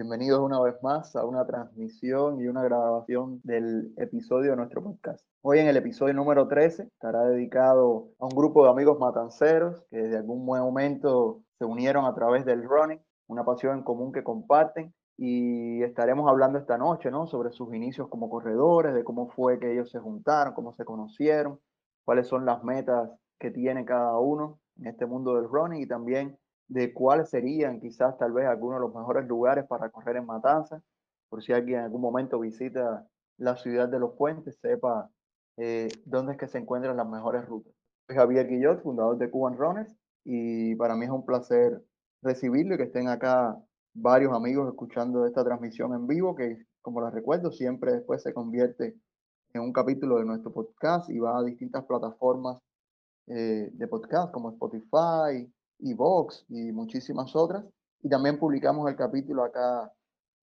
Bienvenidos una vez más a una transmisión y una grabación del episodio de nuestro podcast. Hoy en el episodio número 13 estará dedicado a un grupo de amigos matanceros que desde algún momento se unieron a través del running, una pasión en común que comparten y estaremos hablando esta noche ¿no? sobre sus inicios como corredores, de cómo fue que ellos se juntaron, cómo se conocieron, cuáles son las metas que tiene cada uno en este mundo del running y también de cuáles serían quizás tal vez algunos de los mejores lugares para correr en Matanzas, por si alguien en algún momento visita la ciudad de los puentes, sepa eh, dónde es que se encuentran las mejores rutas. Soy Javier Guillot, fundador de Cuban Runners, y para mí es un placer recibirlo y que estén acá varios amigos escuchando esta transmisión en vivo, que como les recuerdo, siempre después se convierte en un capítulo de nuestro podcast y va a distintas plataformas eh, de podcast como Spotify, y Vox y muchísimas otras. Y también publicamos el capítulo acá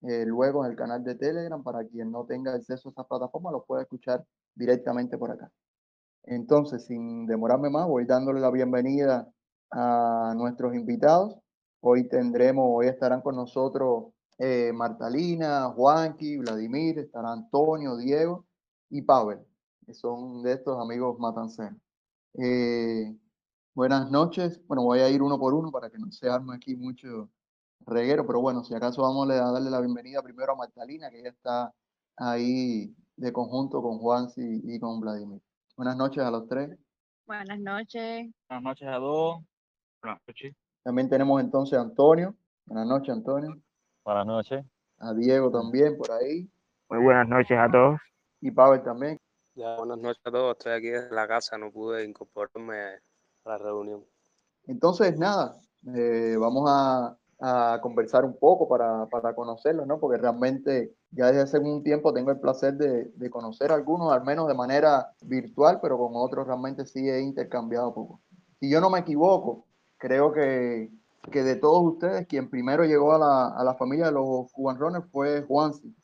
eh, luego en el canal de Telegram para quien no tenga acceso a esa plataforma lo pueda escuchar directamente por acá. Entonces, sin demorarme más, voy dándole la bienvenida a nuestros invitados. Hoy tendremos, hoy estarán con nosotros eh, Martalina, Juanqui, Vladimir, estará Antonio, Diego y Pavel, que son de estos amigos matanceros. Eh, Buenas noches. Bueno, voy a ir uno por uno para que no se arme aquí mucho reguero, pero bueno, si acaso vamos a darle la bienvenida primero a Magdalena, que ella está ahí de conjunto con Juan y, con Vladimir. Buenas noches a los tres. Buenas noches. Buenas noches a todos. Buenas noches. También tenemos entonces a Antonio. Buenas noches, Antonio. Buenas noches. A Diego también por ahí. Muy buenas noches a todos. Y Pavel también. Ya, buenas noches a todos. Estoy aquí en la casa, no pude incorporarme la reunión. Entonces, nada, eh, vamos a, conversar un poco para, para conocerlos, ¿no? Porque realmente ya desde hace un tiempo tengo el placer de, de, conocer a algunos, al menos de manera virtual, pero con otros realmente sí he intercambiado poco. Si yo no me equivoco, creo que, que de todos ustedes, quien primero llegó a la, a la familia de los Cuban Runners fue Juansi,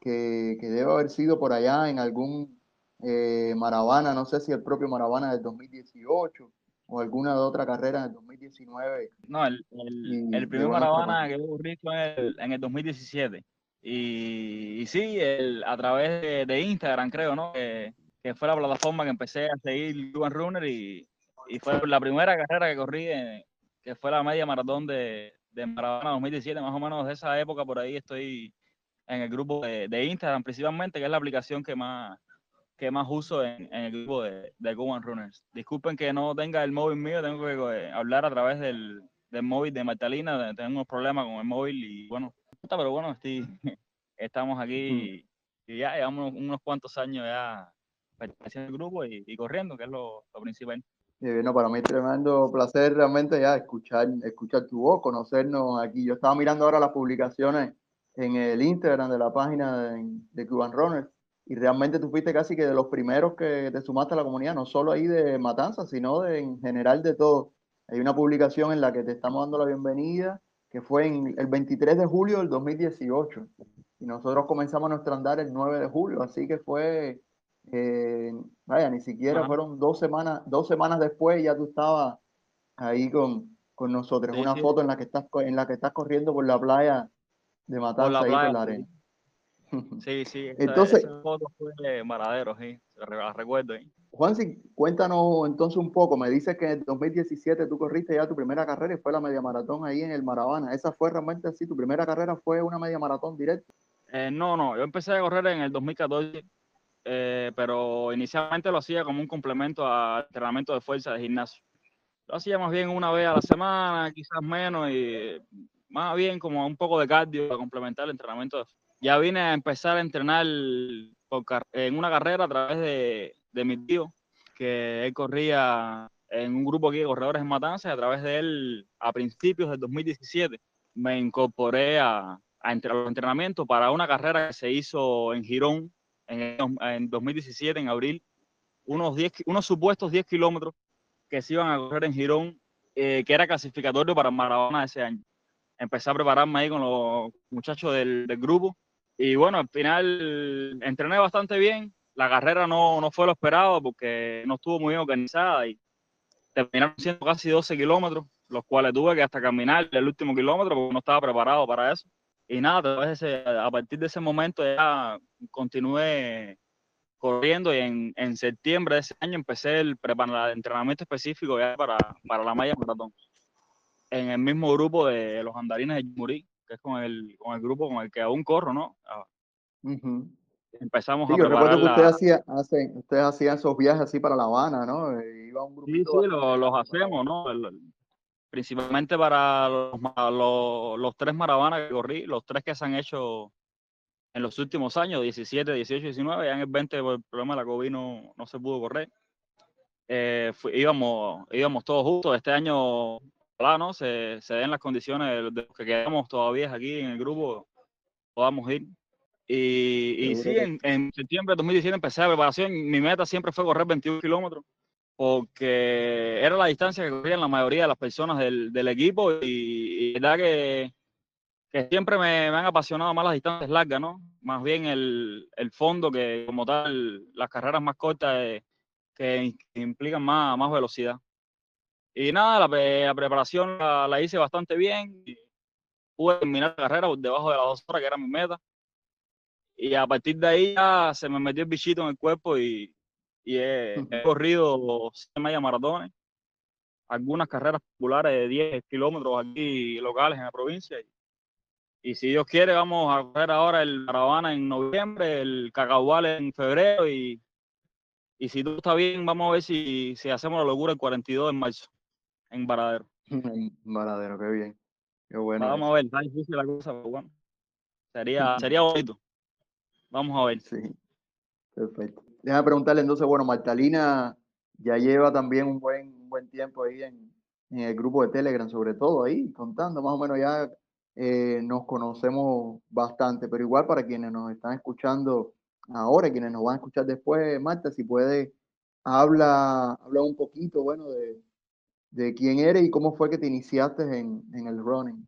que, que debe haber sido por allá en algún eh, Maravana, no sé si el propio Maravana del 2018 o alguna de otra carrera en el 2019. No, el, el, el primer Maravana que fue en el, en el 2017. Y, y sí, el, a través de, de, Instagram, creo, ¿no? Que, que, fue la plataforma que empecé a seguir Cuban Runner y, y, fue la primera carrera que corrí, en, que fue la media maratón de, de Maravana 2017, más o menos de esa época por ahí estoy en el grupo de, de Instagram principalmente, que es la aplicación que más, que más uso en, en el grupo de, de Cuban Runners. Disculpen que no tenga el móvil mío, tengo que hablar a través del, del móvil de Magdalena, tengo unos problemas con el móvil y bueno, pero bueno, estoy, estamos aquí y, y ya llevamos unos, unos, cuantos años ya perteneciendo al grupo y, y, corriendo, que es lo, lo principal. Eh, no, para mí es tremendo placer realmente ya escuchar, escuchar tu voz, conocernos aquí. Yo estaba mirando ahora las publicaciones en el Instagram de la página de, de Cuban Runners y realmente tú fuiste casi que de los primeros que te sumaste a la comunidad, no solo ahí de Matanzas, sino de, en general de todo. Hay una publicación en la que te estamos dando la bienvenida, que fue en el 23 de julio del 2018. Y nosotros comenzamos nuestro andar el 9 de julio, así que fue, eh, vaya, ni siquiera Ajá. fueron dos semanas, dos semanas después ya tú estabas ahí con, con nosotros. Sí, una sí. foto en la, que estás, en la que estás corriendo por la playa de Matanzas, la ahí por la arena. Sí, sí, esa, entonces, esa foto fue Maradero, sí, la recuerdo. ¿eh? Juan, sí, cuéntanos entonces un poco, me dices que en 2017 tú corriste ya tu primera carrera y fue la media maratón ahí en el Maravana, ¿esa fue realmente así? ¿Tu primera carrera fue una media maratón directa? Eh, no, no, yo empecé a correr en el 2014, eh, pero inicialmente lo hacía como un complemento al entrenamiento de fuerza de gimnasio. Lo hacía más bien una vez a la semana, quizás menos, y más bien como un poco de cardio para complementar el entrenamiento de ya vine a empezar a entrenar en una carrera a través de, de, mi tío, que él corría en un grupo aquí de corredores en Matanzas, a través de él, a principios del 2017, me incorporé a, a los entrenamientos para una carrera que se hizo en Girón en, en 2017, en abril, unos, 10, unos supuestos 10 kilómetros que se iban a correr en Girón, eh, que era clasificatorio para Maradona ese año. Empecé a prepararme ahí con los muchachos del, del grupo y bueno, al final entrené bastante bien. La carrera no, no fue lo esperado porque no estuvo muy bien organizada y terminaron siendo casi 12 kilómetros, los cuales tuve que hasta caminar el último kilómetro porque no estaba preparado para eso. y nada, a, partir de ese momento ya continué corriendo y en, en septiembre de ese año empecé el, el entrenamiento específico para, para la malla maratón. En el mismo grupo de los andarines de Murí, que es con el, con el grupo con el que aún corro, ¿no? Ah. Empezamos Sí, a yo recuerdo que la... ustedes hacían, hacen, ustedes hacían esos viajes así para La Habana, ¿no? Eh, Iba un Sí, sí, lo- los hacemos, ¿no? El- el- principalmente para los, los, los tres maravanas que corrí, los tres que se han hecho en los últimos años, 17, 18, 19, ya en el 20 por el problema de la COVID no, no se pudo correr. Eh, íbamos, íbamos todos juntos. Este año, ojalá, ¿no? Se, se den las condiciones de, de los que quedamos todavía aquí en el grupo, podamos ir. Y, y sí, en, en septiembre de 2017 empecé la preparación. Mi meta siempre fue correr 21 kilómetros porque era la distancia que corrían la mayoría de las personas del, del equipo y, y verdad que, que siempre me, me han apasionado más las distancias largas, ¿no? Más bien el, el fondo que como tal las carreras más cortas eh, que que implican más, más velocidad. Y nada, la, pre- la preparación la, la hice bastante bien. y pude terminar la carrera por debajo de las dos horas, que era mi meta. Y a partir de ahí ya se me metió el bichito en el cuerpo y, y he, he corrido seis media maratones, algunas carreras populares de 10 kilómetros aquí locales en la provincia. Y, y si Dios quiere, vamos a correr ahora el Maravana en noviembre, el Cacahual en febrero y, y si todo está bien, vamos a ver si, si hacemos la locura el 42 de marzo en Varadero. En Varadero, qué bien. Qué bueno. vamos a ver, está difícil la cosa, pero bueno, sería, sería bonito. Vamos a ver. Sí, perfecto. Déjame preguntarle entonces, bueno, Martalina ya lleva también un buen, un buen tiempo ahí en, en el grupo de Telegram, sobre todo ahí, contando más o menos ya eh, nos conocemos bastante, pero igual para quienes nos están escuchando ahora, quienes nos van a escuchar después, Marta, si puede, habla, habla un poquito, bueno, de, de quién eres y cómo fue que te iniciaste en, en el running.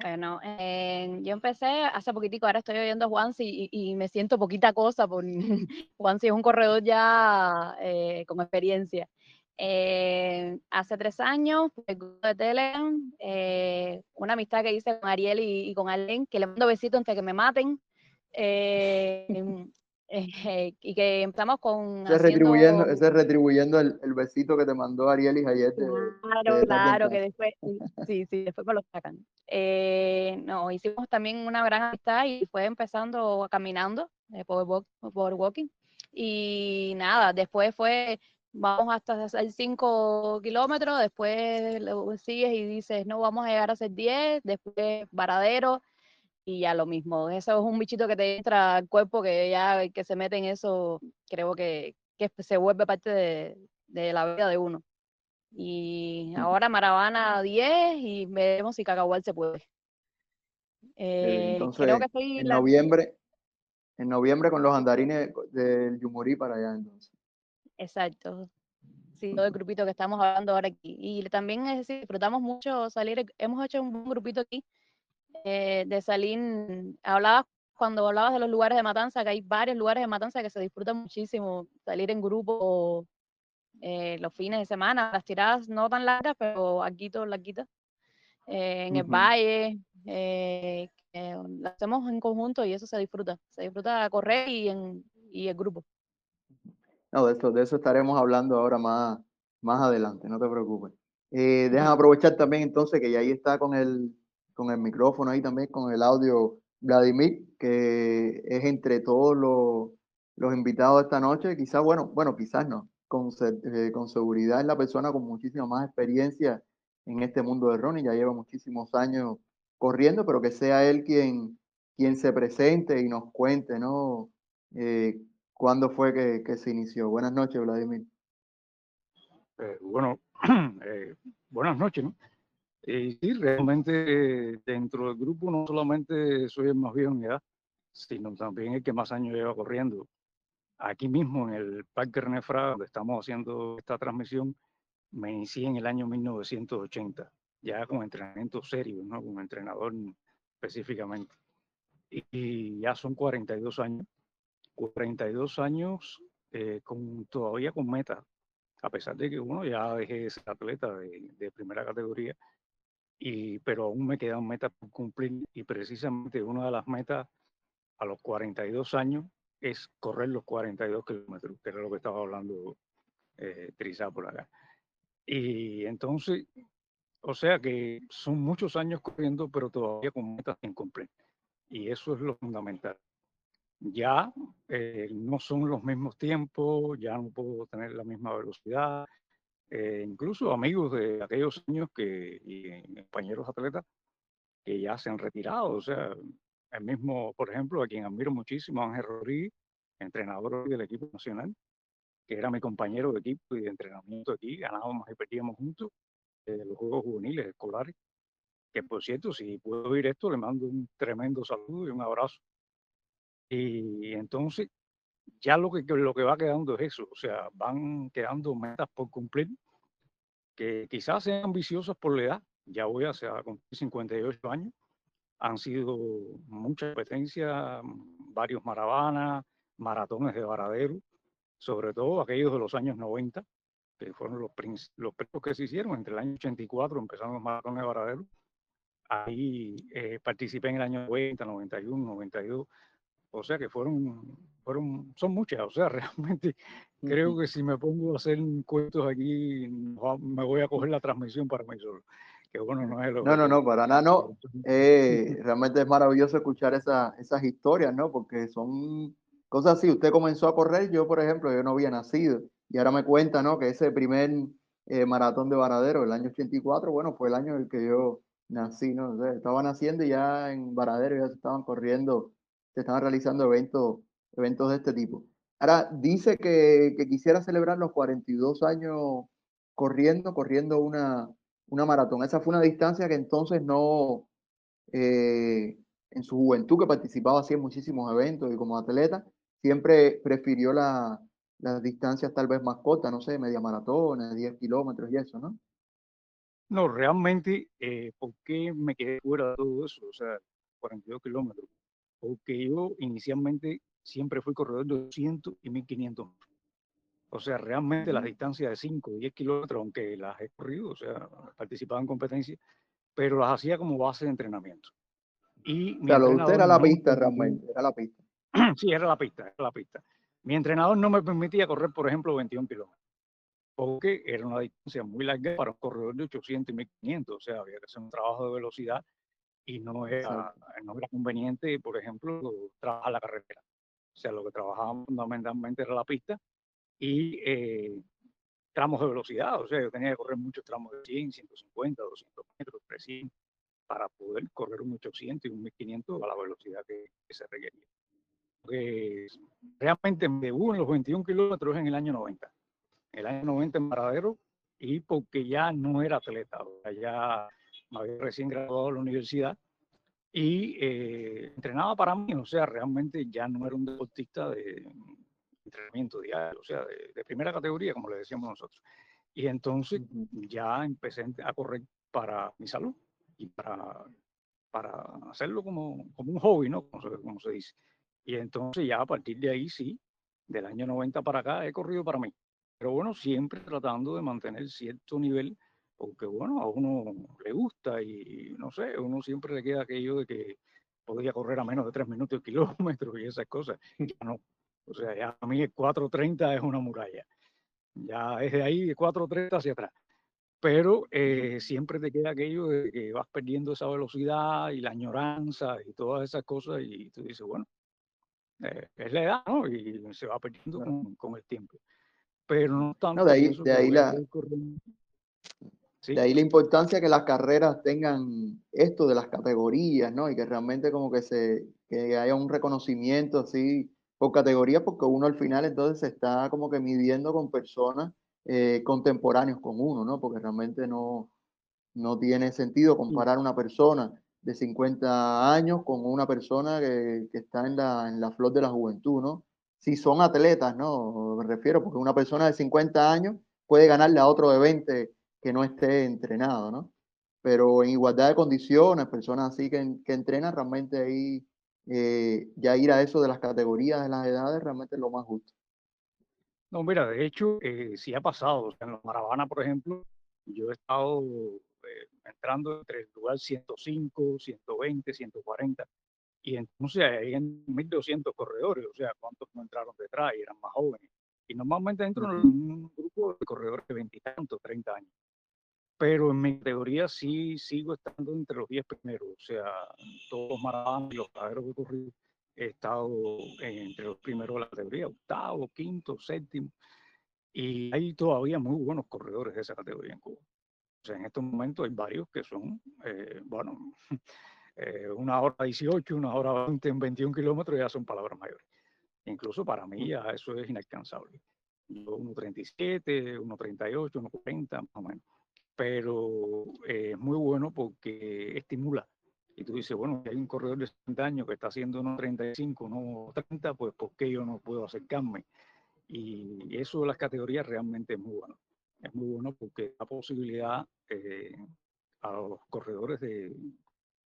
Bueno, eh, yo empecé hace poquitico, ahora estoy oyendo a Juansi y, me siento poquita cosa por Juansi es un corredor ya eh, con experiencia. Eh, hace tres años, por el de Telegram, eh, una amistad que hice con Ariel y, con Arlen, que le mando besitos antes de que me maten. Eh, y que empezamos con Ese es retribuyendo, haciendo- ese es retribuyendo el, el besito que te mandó Ariel y de, Claro, de claro, que después, sí, sí, después me lo sacan. Eh, no, hicimos también una gran amistad y fue empezando caminando eh, por, walk- por walking. Y nada, después fue, vamos hasta hacer 5 kilómetros, después lo sigues y dices, no, vamos a llegar a hacer 10, después varadero y ya lo mismo. Eso es un bichito que te entra al cuerpo que ya el que se mete en eso, creo que, que se vuelve parte de, de la vida de uno. Y ahora Maravana 10 y veremos si Cacahual se puede. Eh, entonces, creo que estoy En la- noviembre, en noviembre con los andarines del Yumurí para allá entonces. Exacto. Sí, todo el grupito que estamos hablando ahora aquí. Y también es decir, disfrutamos mucho salir, hemos hecho un buen grupito aquí eh, de salir, hablabas cuando hablabas de los lugares de matanza, que hay varios lugares de matanza que se disfrutan muchísimo, salir en grupo eh, los fines de semana, las tiradas no tan largas, pero aquí todas larguitas, eh, en el Ujú. valle, eh, lo hacemos en conjunto y eso se disfruta, se disfruta correr y, en, y el grupo. No, de eso, de eso estaremos hablando ahora más, más adelante, no te preocupes. Eh, déjame aprovechar también entonces que ya ahí está con el, con el micrófono ahí también, con el audio Vladimir, que es entre todos los, los invitados esta noche, quizás, bueno, bueno, quizás no, con, eh, con seguridad es la persona con muchísima más experiencia en este mundo de running, ya lleva muchísimos años corriendo, pero que sea él quien, quien se presente y nos cuente, ¿no? Eh, ¿Cuándo fue que, que se inició? Buenas noches, Vladimir. Eh, bueno, buenas noches, ¿no? Eh, sí, realmente eh, dentro del grupo no solamente soy el más viejo en edad, sino también el que más años lleva corriendo. Aquí mismo en el Parque René Fraga, donde estamos haciendo esta transmisión, me inicié en el año 1980, ya con entrenamiento serio, ¿no? Como entrenador específicamente. Y, y ya son 42 años, 42 años eh, con, todavía con metas a pesar de que uno ya dejé de ser atleta de, de primera categoría, y, pero aún me quedan metas por cumplir y precisamente una de las metas a los 42 años es correr los 42 kilómetros, que era lo que estaba hablando eh, por acá. Y entonces, o sea que son muchos años corriendo, pero todavía con metas sin cumplir. Y eso es lo fundamental. Ya eh, no son los mismos tiempos, ya no puedo tener la misma velocidad. Eh, incluso amigos de aquellos años que, y compañeros atletas que ya se han retirado. O sea, el mismo, por ejemplo, a quien admiro muchísimo, Ángel Rodríguez, entrenador del equipo nacional, que era mi compañero de equipo y de entrenamiento aquí, ganábamos y perdíamos juntos en los Juegos Juveniles Escolares, que por cierto, si puedo oír esto, le mando un tremendo saludo y un abrazo. Y entonces, ya lo que, lo que va quedando es eso, o sea, van quedando metas por cumplir, que quizás sean ambiciosas por la edad, ya voy a cumplir 58 años, han sido muchas competencias, varios maravanas, maratones de varadero, sobre todo aquellos de los años 90, que fueron los, los primeros que se hicieron entre el año 84, empezaron los maratones de varadero. Ahí eh, participé en el año 90, 91, 92. O sea que fueron, fueron, son muchas. O sea, realmente creo que si me pongo a hacer cuentos aquí, me voy a coger la transmisión para mí solo bueno, no es No, no, no, para nada, no. Eh, realmente es maravilloso escuchar esa, esas historias, ¿no? Porque son cosas así. Usted comenzó a correr, yo, por ejemplo, yo no había nacido. Y ahora me cuenta, ¿no? Que ese primer eh, maratón de Varadero, el año 84, bueno, fue el año en el que yo nací, ¿no? estaba naciendo y ya en Varadero ya se estaban corriendo, estaban realizando eventos, eventos de este tipo. Ahora, dice que, que quisiera celebrar los 42 años corriendo, corriendo una, una maratón. Esa fue una distancia que entonces no, eh, en su juventud, que participaba así en muchísimos eventos y como atleta, siempre prefirió la, las distancias tal vez más cortas, no sé, media maratón, 10 kilómetros y eso, ¿no? No, realmente, eh, ¿por qué me quedé fuera de todo eso? O sea, 42 kilómetros. Porque yo inicialmente siempre fui corredor de 200 y 1500 o sea, realmente las distancias de 5, 10 kilómetros, aunque las he corrido, o sea, participaba en competencias, pero las hacía como base de entrenamiento. Y o sea, lo usted era la pista realmente, era la pista. sí, era la pista, era la pista. Mi entrenador no me permitía correr, por ejemplo, 21 kilómetros, porque era una distancia muy larga para un corredor de 800 y 1500, o sea, había que hacer un trabajo de velocidad y no era, no era conveniente, por ejemplo, trabajar la carretera. O sea, lo que trabajábamos fundamentalmente era la pista y eh, tramos de velocidad. O sea, yo tenía que correr muchos tramos de 100, 150, 200 metros, 300, para poder correr un 800 y un 1500 a la velocidad que, se requería. Pues, realmente me debuté en los 21 kilómetros en el año 90. El año 90 en Maradero y porque ya no era atleta, ya me había recién graduado de la universidad y eh, entrenaba para mí, o sea, realmente ya no era un deportista de, entrenamiento diario, o sea, de, primera categoría, como le decíamos nosotros. Y entonces ya empecé a correr para mi salud y para, para hacerlo como, como un hobby, ¿no? Como se, como se dice. Y entonces ya a partir de ahí sí, del año 90 para acá he corrido para mí. Pero bueno, siempre tratando de mantener cierto nivel, porque bueno, a uno le gusta y no sé, uno siempre le queda aquello de que podía correr a menos de tres minutos el kilómetro y esas cosas. Ya no, o sea, ya a mí 4.30 es una muralla. Ya es de ahí de 4.30 hacia atrás. Pero eh, siempre te queda aquello de que vas perdiendo esa velocidad y la añoranza y todas esas cosas y tú dices, bueno, eh, es la edad, ¿no? Y se va perdiendo con, el tiempo. Pero no tanto. de ahí, de ahí la... De ahí la importancia que las carreras tengan esto de las categorías, ¿no? Y que realmente como que se que haya un reconocimiento así por categoría, porque uno al final entonces se está como que midiendo con personas eh, contemporáneos con uno, ¿no? Porque realmente no, no tiene sentido comparar una persona de 50 años con una persona que, que, está en la, en la flor de la juventud, ¿no? Si son atletas, ¿no? Me refiero, porque una persona de 50 años puede ganarle a otro de 20 que no esté entrenado, ¿no? Pero en igualdad de condiciones, personas así que, que entrenan, realmente ahí eh, ya ir a eso de las categorías de las edades realmente es lo más justo. No, mira, de hecho, eh, sí ha pasado. en los Maravana, por ejemplo, yo he estado eh, entrando entre el lugar 105, 120, 140. Y entonces hay 1.200 corredores, o sea, ¿cuántos no entraron detrás y eran más jóvenes? Y normalmente entro en un grupo de corredores de 20 y tantos, 30 años. Pero en mi categoría sí sigo estando entre los 10 primeros, o sea, todos los maratones los carreros que corrido, he estado entre los primeros de la categoría, octavo, quinto, séptimo. Y hay todavía muy buenos corredores de esa categoría en Cuba. O sea, en estos momentos hay varios que son, eh, bueno, eh, una hora 18, una hora 20 en 21 kilómetros ya son palabras mayores. Incluso para mí ya eso es inalcanzable. 1.37, 1.38, 1.40, más o menos. Pero eh, es muy bueno porque estimula. Y tú dices, bueno, hay un corredor de 60 años que está haciendo 1.35, 1.30, pues ¿por qué yo no puedo acercarme? Y eso de las categorías realmente es muy bueno. Es muy bueno porque da posibilidad eh, a los corredores de,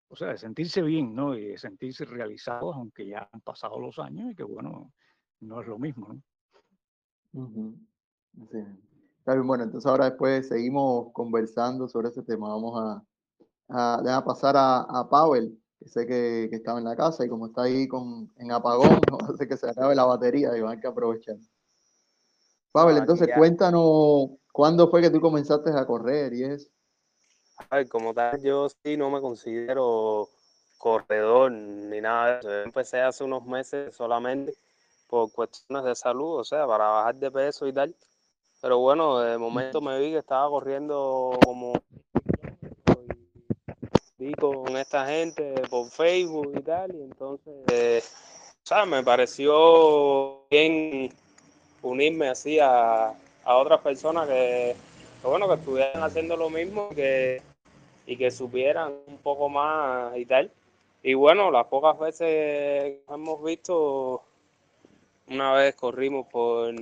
o sea, de sentirse bien, ¿no? Y de sentirse realizados, aunque ya han pasado los años y que, bueno, no es lo mismo, ¿no? Sí. Bueno, entonces ahora después seguimos conversando sobre ese tema. Vamos a, a, pasar a, a Pavel, que sé que, que, estaba en la casa y como está ahí con, en apagón, no hace que se acabe la batería y van a que aprovechar. Pavel, entonces cuéntanos cuándo fue que tú comenzaste a correr y es. Ay, como tal, yo sí no me considero corredor ni nada de eso. Yo empecé hace unos meses solamente por cuestiones de salud, o sea, para bajar de peso y tal. Pero bueno, de momento me vi que estaba corriendo como vi con esta gente por Facebook y tal, y entonces, o sea, me pareció bien unirme así a, otras personas que, bueno, que estuvieran haciendo lo mismo que, y que supieran un poco más y tal. Y bueno, las pocas veces que hemos visto, una vez corrimos por,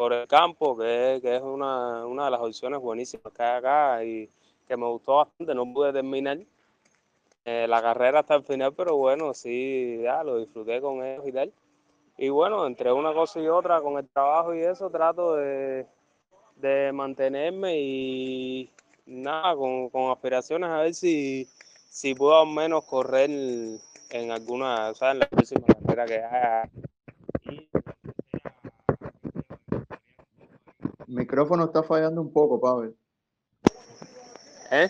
por el campo, que, es una, una de las opciones buenísimas que hay acá y que me gustó bastante, no pude terminar eh, la carrera hasta el final, pero bueno, sí, ya lo disfruté con ellos y tal. Y bueno, entre una cosa y otra, con el trabajo y eso, trato de, mantenerme y nada, con, aspiraciones a ver si, si puedo al menos correr en alguna, o en la próxima carrera que haya. Micrófono está fallando un poco, Pavel. ¿Eh?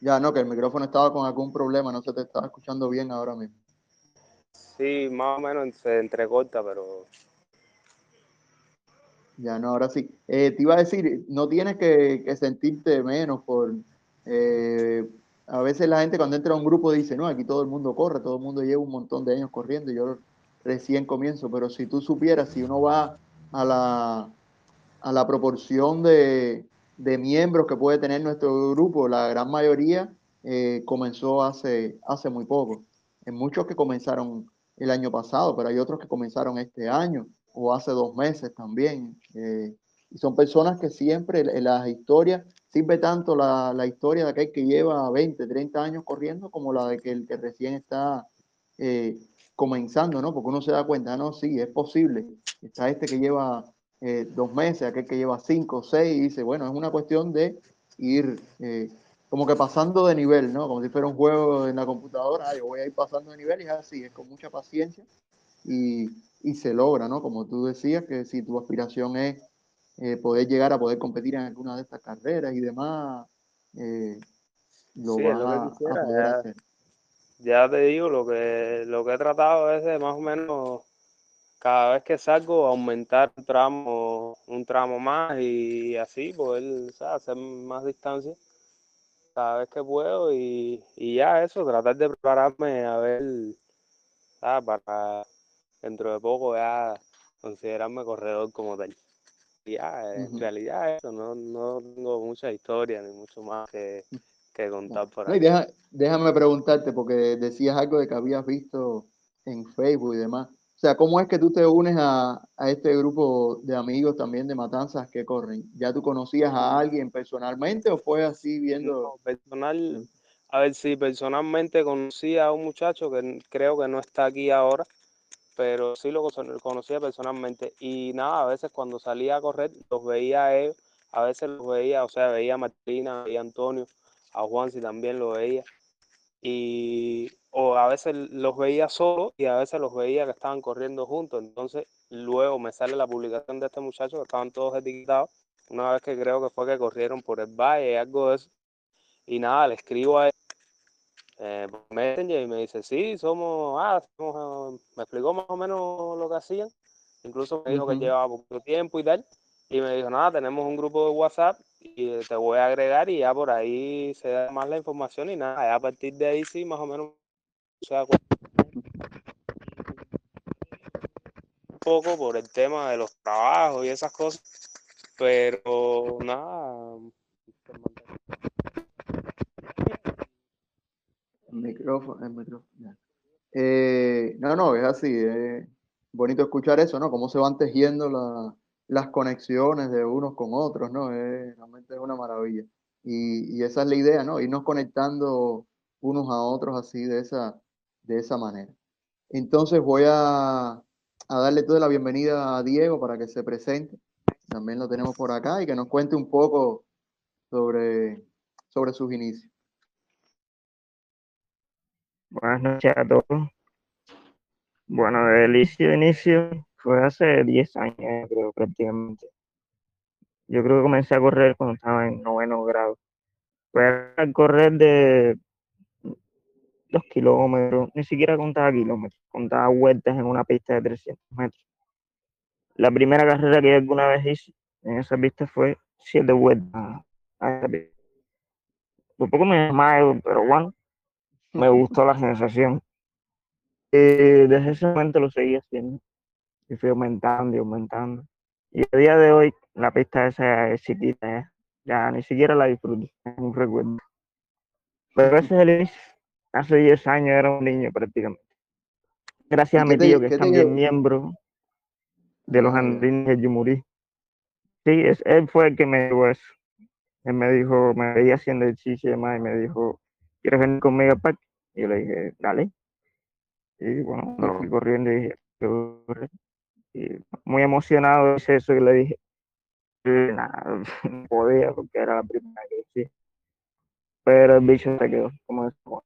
Ya, no, que el micrófono estaba con algún problema, no se te estaba escuchando bien ahora mismo. Sí, más o menos se entrecorta, pero. Ya no, ahora sí. Eh, te iba a decir, no tienes que, sentirte menos por. Eh, a veces la gente cuando entra a un grupo dice, no, aquí todo el mundo corre, todo el mundo lleva un montón de años corriendo, y yo recién comienzo, pero si tú supieras, si uno va a la, a la proporción de, miembros que puede tener nuestro grupo, la gran mayoría eh, comenzó hace, hace muy poco. En muchos que comenzaron el año pasado, pero hay otros que comenzaron este año o hace dos meses también. Eh, y son personas que siempre en las historias, sirve tanto la, la, historia de aquel que lleva 20, 30 años corriendo como la de que el que recién está eh, comenzando, ¿no? Porque uno se da cuenta, no, sí, es posible. Está este que lleva eh, dos meses, aquel que lleva cinco, seis, y dice, bueno, es una cuestión de ir como que pasando de nivel, ¿no? Como si fuera un juego en la computadora, yo voy a ir pasando de nivel y es así, es con mucha paciencia y, y se logra, ¿no? Como tú decías, que si tu aspiración es eh, poder llegar a poder competir en alguna de estas carreras y demás, eh, lo vas a, poder ya, hacer. Ya te digo, lo que, lo que he tratado es de más o menos cada vez que salgo aumentar un tramo, un tramo más y así poder hacer más distancia cada vez que puedo y, ya eso, tratar de prepararme a ver, para dentro de poco ya considerarme corredor como tal. Y ya, en realidad eso, no, no tengo mucha historia ni mucho más que, que contar por ahí. déjame preguntarte, porque decías algo de que habías visto en Facebook y demás. O sea, ¿cómo es que tú te unes a, este grupo de amigos también de matanzas que corren? ¿Ya tú conocías a alguien personalmente o fue así viendo? personal, a ver si personalmente conocí a un muchacho que creo que no está aquí ahora, pero sí lo conocía personalmente. Y nada, a veces cuando salía a correr los veía a ellos a veces los veía, o sea, veía a Martina, veía a Antonio, a Juan si también lo veía. Y o a veces los veía solo y a veces los veía que estaban corriendo juntos. Entonces, luego me sale la publicación de este muchacho que estaban todos etiquetados. Una vez que creo que fue que corrieron por el valle, algo de eso. Y nada, le escribo a él eh, por Messenger y me dice, sí, somos, ah, somos, eh", me explicó más o menos lo que hacían. Incluso me dijo que llevaba poco tiempo y tal. Y me dijo, nada, tenemos un grupo de WhatsApp y te voy a agregar y ya por ahí se da más la información y nada, a partir de ahí sí, más o menos se da un poco por el tema de los trabajos y esas cosas, pero nada. El micrófono, el micrófono. Eh, no, no, es así. Es bonito escuchar eso, ¿no? Cómo se van tejiendo la- las conexiones de unos con otros, ¿no? Es, realmente es una maravilla. Y, esa es la idea, ¿no? Irnos conectando unos a otros así, de esa, de esa manera. Entonces voy a, a darle toda la bienvenida a Diego para que se presente. También lo tenemos por acá y que nos cuente un poco sobre, sobre sus inicios. Buenas noches a todos. Bueno, el inicio, inicio fue hace 10 años, eh, creo, prácticamente. Yo creo que comencé a correr cuando estaba en noveno grado. Fue a correr de dos kilómetros, ni siquiera contaba kilómetros, contaba vueltas en una pista de 300 metros. La primera carrera que alguna vez hice en esa pista fue siete vueltas a esa pista. Por poco me desmayo, pero bueno, me gustó la sensación. Y desde ese momento lo seguí haciendo. Y fui aumentando y aumentando. Y a día de hoy la pista esa es chiquita, ya, ya ni siquiera la disfruto, es un recuerdo. Pero ese es el inicio. Hace 10 años era un niño prácticamente. Gracias ¿Y a mi te- tío, que es también miembro de los Ah, andines de Yumurí. Sí, es, él fue el que me dijo eso. Él me dijo, me veía haciendo ejercicio y demás, y me dijo, ¿quieres venir conmigo al parque? Y yo le dije, dale. Y bueno, me fui No. corriendo y dije. Y muy emocionado hice eso y le dije, nada, no podía porque era la primera que hacía. Pero el bicho se quedó, como eso.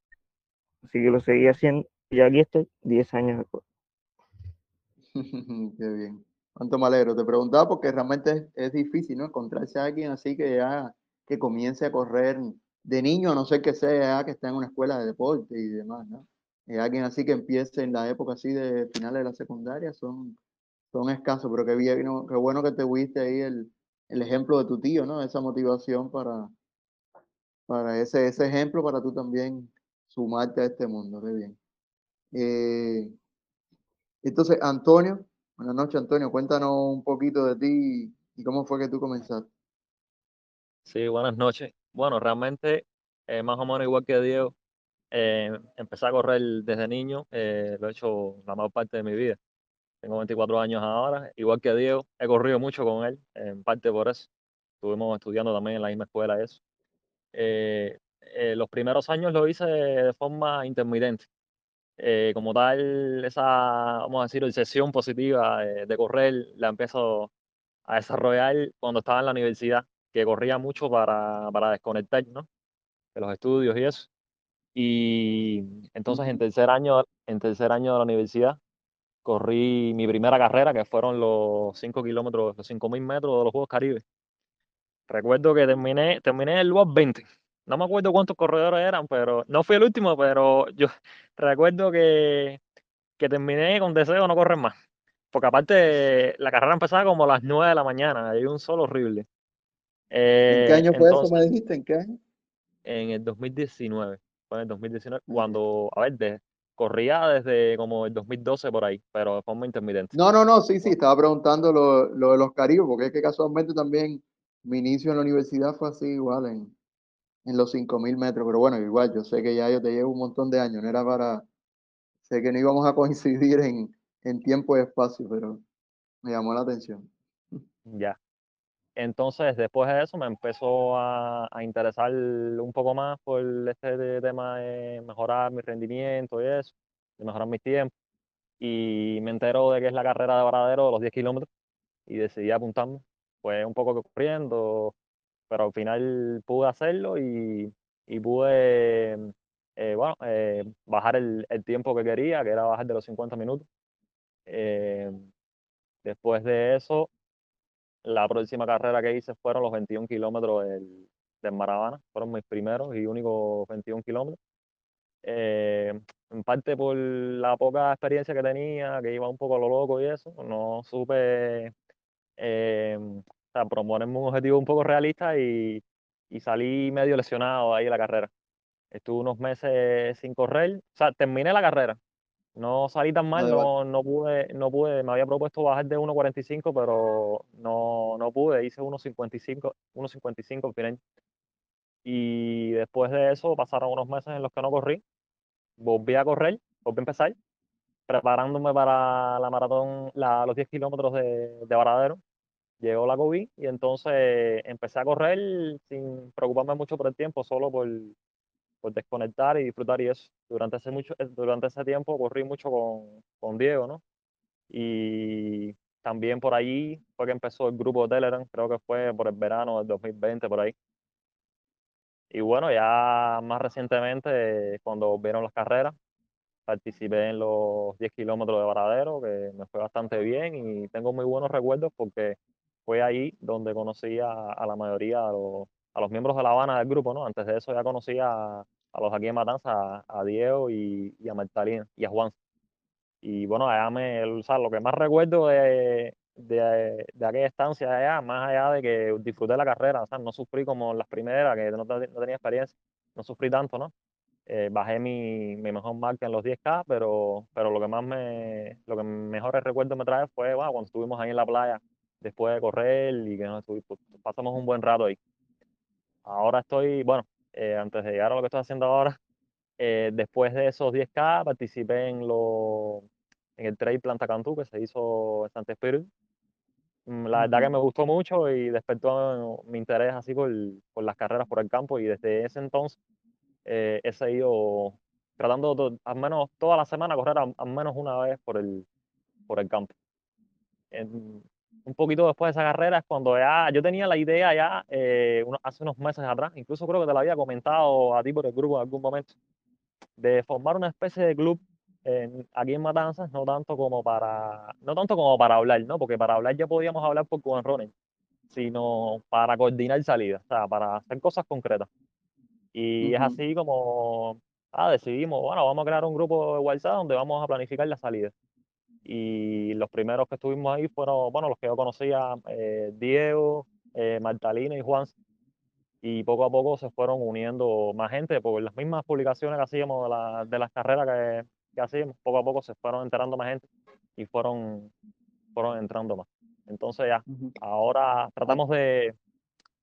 Así que lo seguí haciendo y aquí estoy, 10 años después. Qué bien. Cuánto me alegro. Te preguntaba porque realmente es, es difícil, ¿no? Encontrarse a alguien así que ya que comience a correr de niño, a no ser que sea ya que está en una escuela de deporte y demás, ¿no? Eh, alguien así que empiece en la época así de finales de la secundaria son, son escasos, pero qué bien, qué bueno que te viste ahí el, el ejemplo de tu tío, ¿no? Esa motivación para, para ese, ese ejemplo para tú también sumarte a este mundo. Qué bien. Eh, entonces, Antonio, buenas noches, Antonio. Cuéntanos un poquito de ti y cómo fue que tú comenzaste. Sí, buenas noches. Bueno, realmente, más o menos igual que Diego, eh, empecé a correr desde niño, eh, lo he hecho la mayor parte de mi vida. Tengo 24 años ahora, igual que Diego, he corrido mucho con él, en parte por eso. Estuvimos estudiando también en la misma escuela eso. Eh, eh, los primeros años lo hice de forma intermitente. Eh, como tal, esa, vamos a decir, obsesión positiva de, de correr la empiezo a desarrollar cuando estaba en la universidad, que corría mucho para, para desconectar, ¿no? De los estudios y eso. Y entonces en tercer año, en tercer año de la universidad, corrí mi primera carrera, que fueron los 5 kilómetros, los 5.000 metros de los Juegos Caribe. Recuerdo que terminé, terminé el lugar 20. No me acuerdo cuántos corredores eran, pero no fui el último, pero yo recuerdo que, que terminé con deseo de no correr más. Porque aparte la carrera empezaba como a las 9 de la mañana, hay un sol horrible. ¿En qué Eh, año fue eso? ¿Me dijiste? ¿En qué año? en el 2019, fue en el 2019, Ah, cuando, a ver, de- corría desde como el 2012 por ahí, pero de forma intermitente. No, no, no, sí, sí, estaba preguntando lo, lo de los Caribes, porque es que casualmente también mi inicio en la universidad fue así igual en, en los 5.000 metros, pero bueno, igual, yo sé que ya yo te llevo un montón de años, no era para, sé que no íbamos a coincidir en, en tiempo y espacio, pero me llamó la atención. ya. Entonces, después de eso me empezó a, a interesar un poco más por este tema de mejorar mi rendimiento y eso, de mejorar mis tiempos. Y me entero de que es la carrera de Varadero de los 10 kilómetros y decidí apuntarme. fue un poco corriendo, pero al final pude hacerlo y, y pude, eh, bueno, eh, bajar el, el, tiempo que quería, que era bajar de los 50 minutos. Eh, después de eso, la próxima carrera que hice fueron los 21 kilómetros del, del Maravana, fueron mis primeros y únicos 21 kilómetros. Eh, en parte por la poca experiencia que tenía, que iba un poco a lo loco y eso, no supe eh, o sea, proponerme un objetivo un poco realista y, y, salí medio lesionado ahí en la carrera. Estuve unos meses sin correr, o sea, terminé la carrera. No salí tan mal, no, no, pude, no pude, me había propuesto bajar de 1.45, pero no, no pude, hice 1.55, 1.55 al final. Y después de eso pasaron unos meses en los que no corrí volví a correr, volví a empezar, preparándome para la maratón, la, los 10 kilómetros de, de Varadero. Llegó la COVID y entonces empecé a correr sin preocuparme mucho por el tiempo, solo por, por desconectar y disfrutar y eso. Durante ese, mucho, eh, durante ese tiempo corrí mucho con, con Diego, ¿no? Y también por ahí fue que empezó el grupo de Telegram, creo que fue por el verano del 2020, por ahí. Y bueno, ya más recientemente, cuando vieron las carreras, participé en los 10 kilómetros de Varadero, que me fue bastante bien y tengo muy buenos recuerdos porque fue ahí donde conocí a, a la mayoría, a los, a los, miembros de La Habana del grupo, ¿no? Antes de eso ya conocía a, a los aquí en Matanza, a, Diego y, y, a Martalina y a Juan. Y bueno, allá me, o sea, lo que más recuerdo de, de, de, aquella estancia allá, más allá de que disfruté la carrera, o sea, no sufrí como las primeras, que no, no tenía experiencia, no sufrí tanto, ¿no? Eh, bajé mi, mi, mejor marca en los 10K, pero, pero lo que más me, lo que mejores recuerdos me trae fue bueno, cuando estuvimos ahí en la playa después de correr y que nos pues, pasamos un buen rato ahí. Ahora estoy, bueno, eh, antes de llegar a lo que estoy haciendo ahora, eh, después de esos 10K participé en, lo, en el Trail Planta Cantú que se hizo en Santa Espíritu Mm, la verdad que me gustó mucho y despertó mi interés así por, por las carreras por el campo y desde ese entonces eh, he seguido tratando al menos toda la semana correr al menos una vez por el, por el campo. En, un poquito después de esa carrera es cuando ya yo tenía la idea ya eh, hace unos meses atrás, incluso creo que te lo había comentado a ti por el grupo en algún momento, de formar una especie de club aquí en Matanzas, no tanto como para, no tanto como para hablar, ¿no? Porque para hablar ya podíamos hablar por Cuban Running, sino para coordinar salidas, o sea, para hacer cosas concretas. Y uh -huh. es así como, ah, decidimos, bueno, vamos a crear un grupo de WhatsApp donde vamos a planificar la salida. Y los primeros que estuvimos ahí fueron, bueno, los que yo conocía, eh, Diego, eh, Martalina y Juan. Y poco a poco se fueron uniendo más gente por las mismas publicaciones que hacíamos de, la, de las carreras que, que hacíamos, poco a poco se fueron enterando más gente y fueron, fueron entrando más. Entonces ya, uh -huh. ahora tratamos de,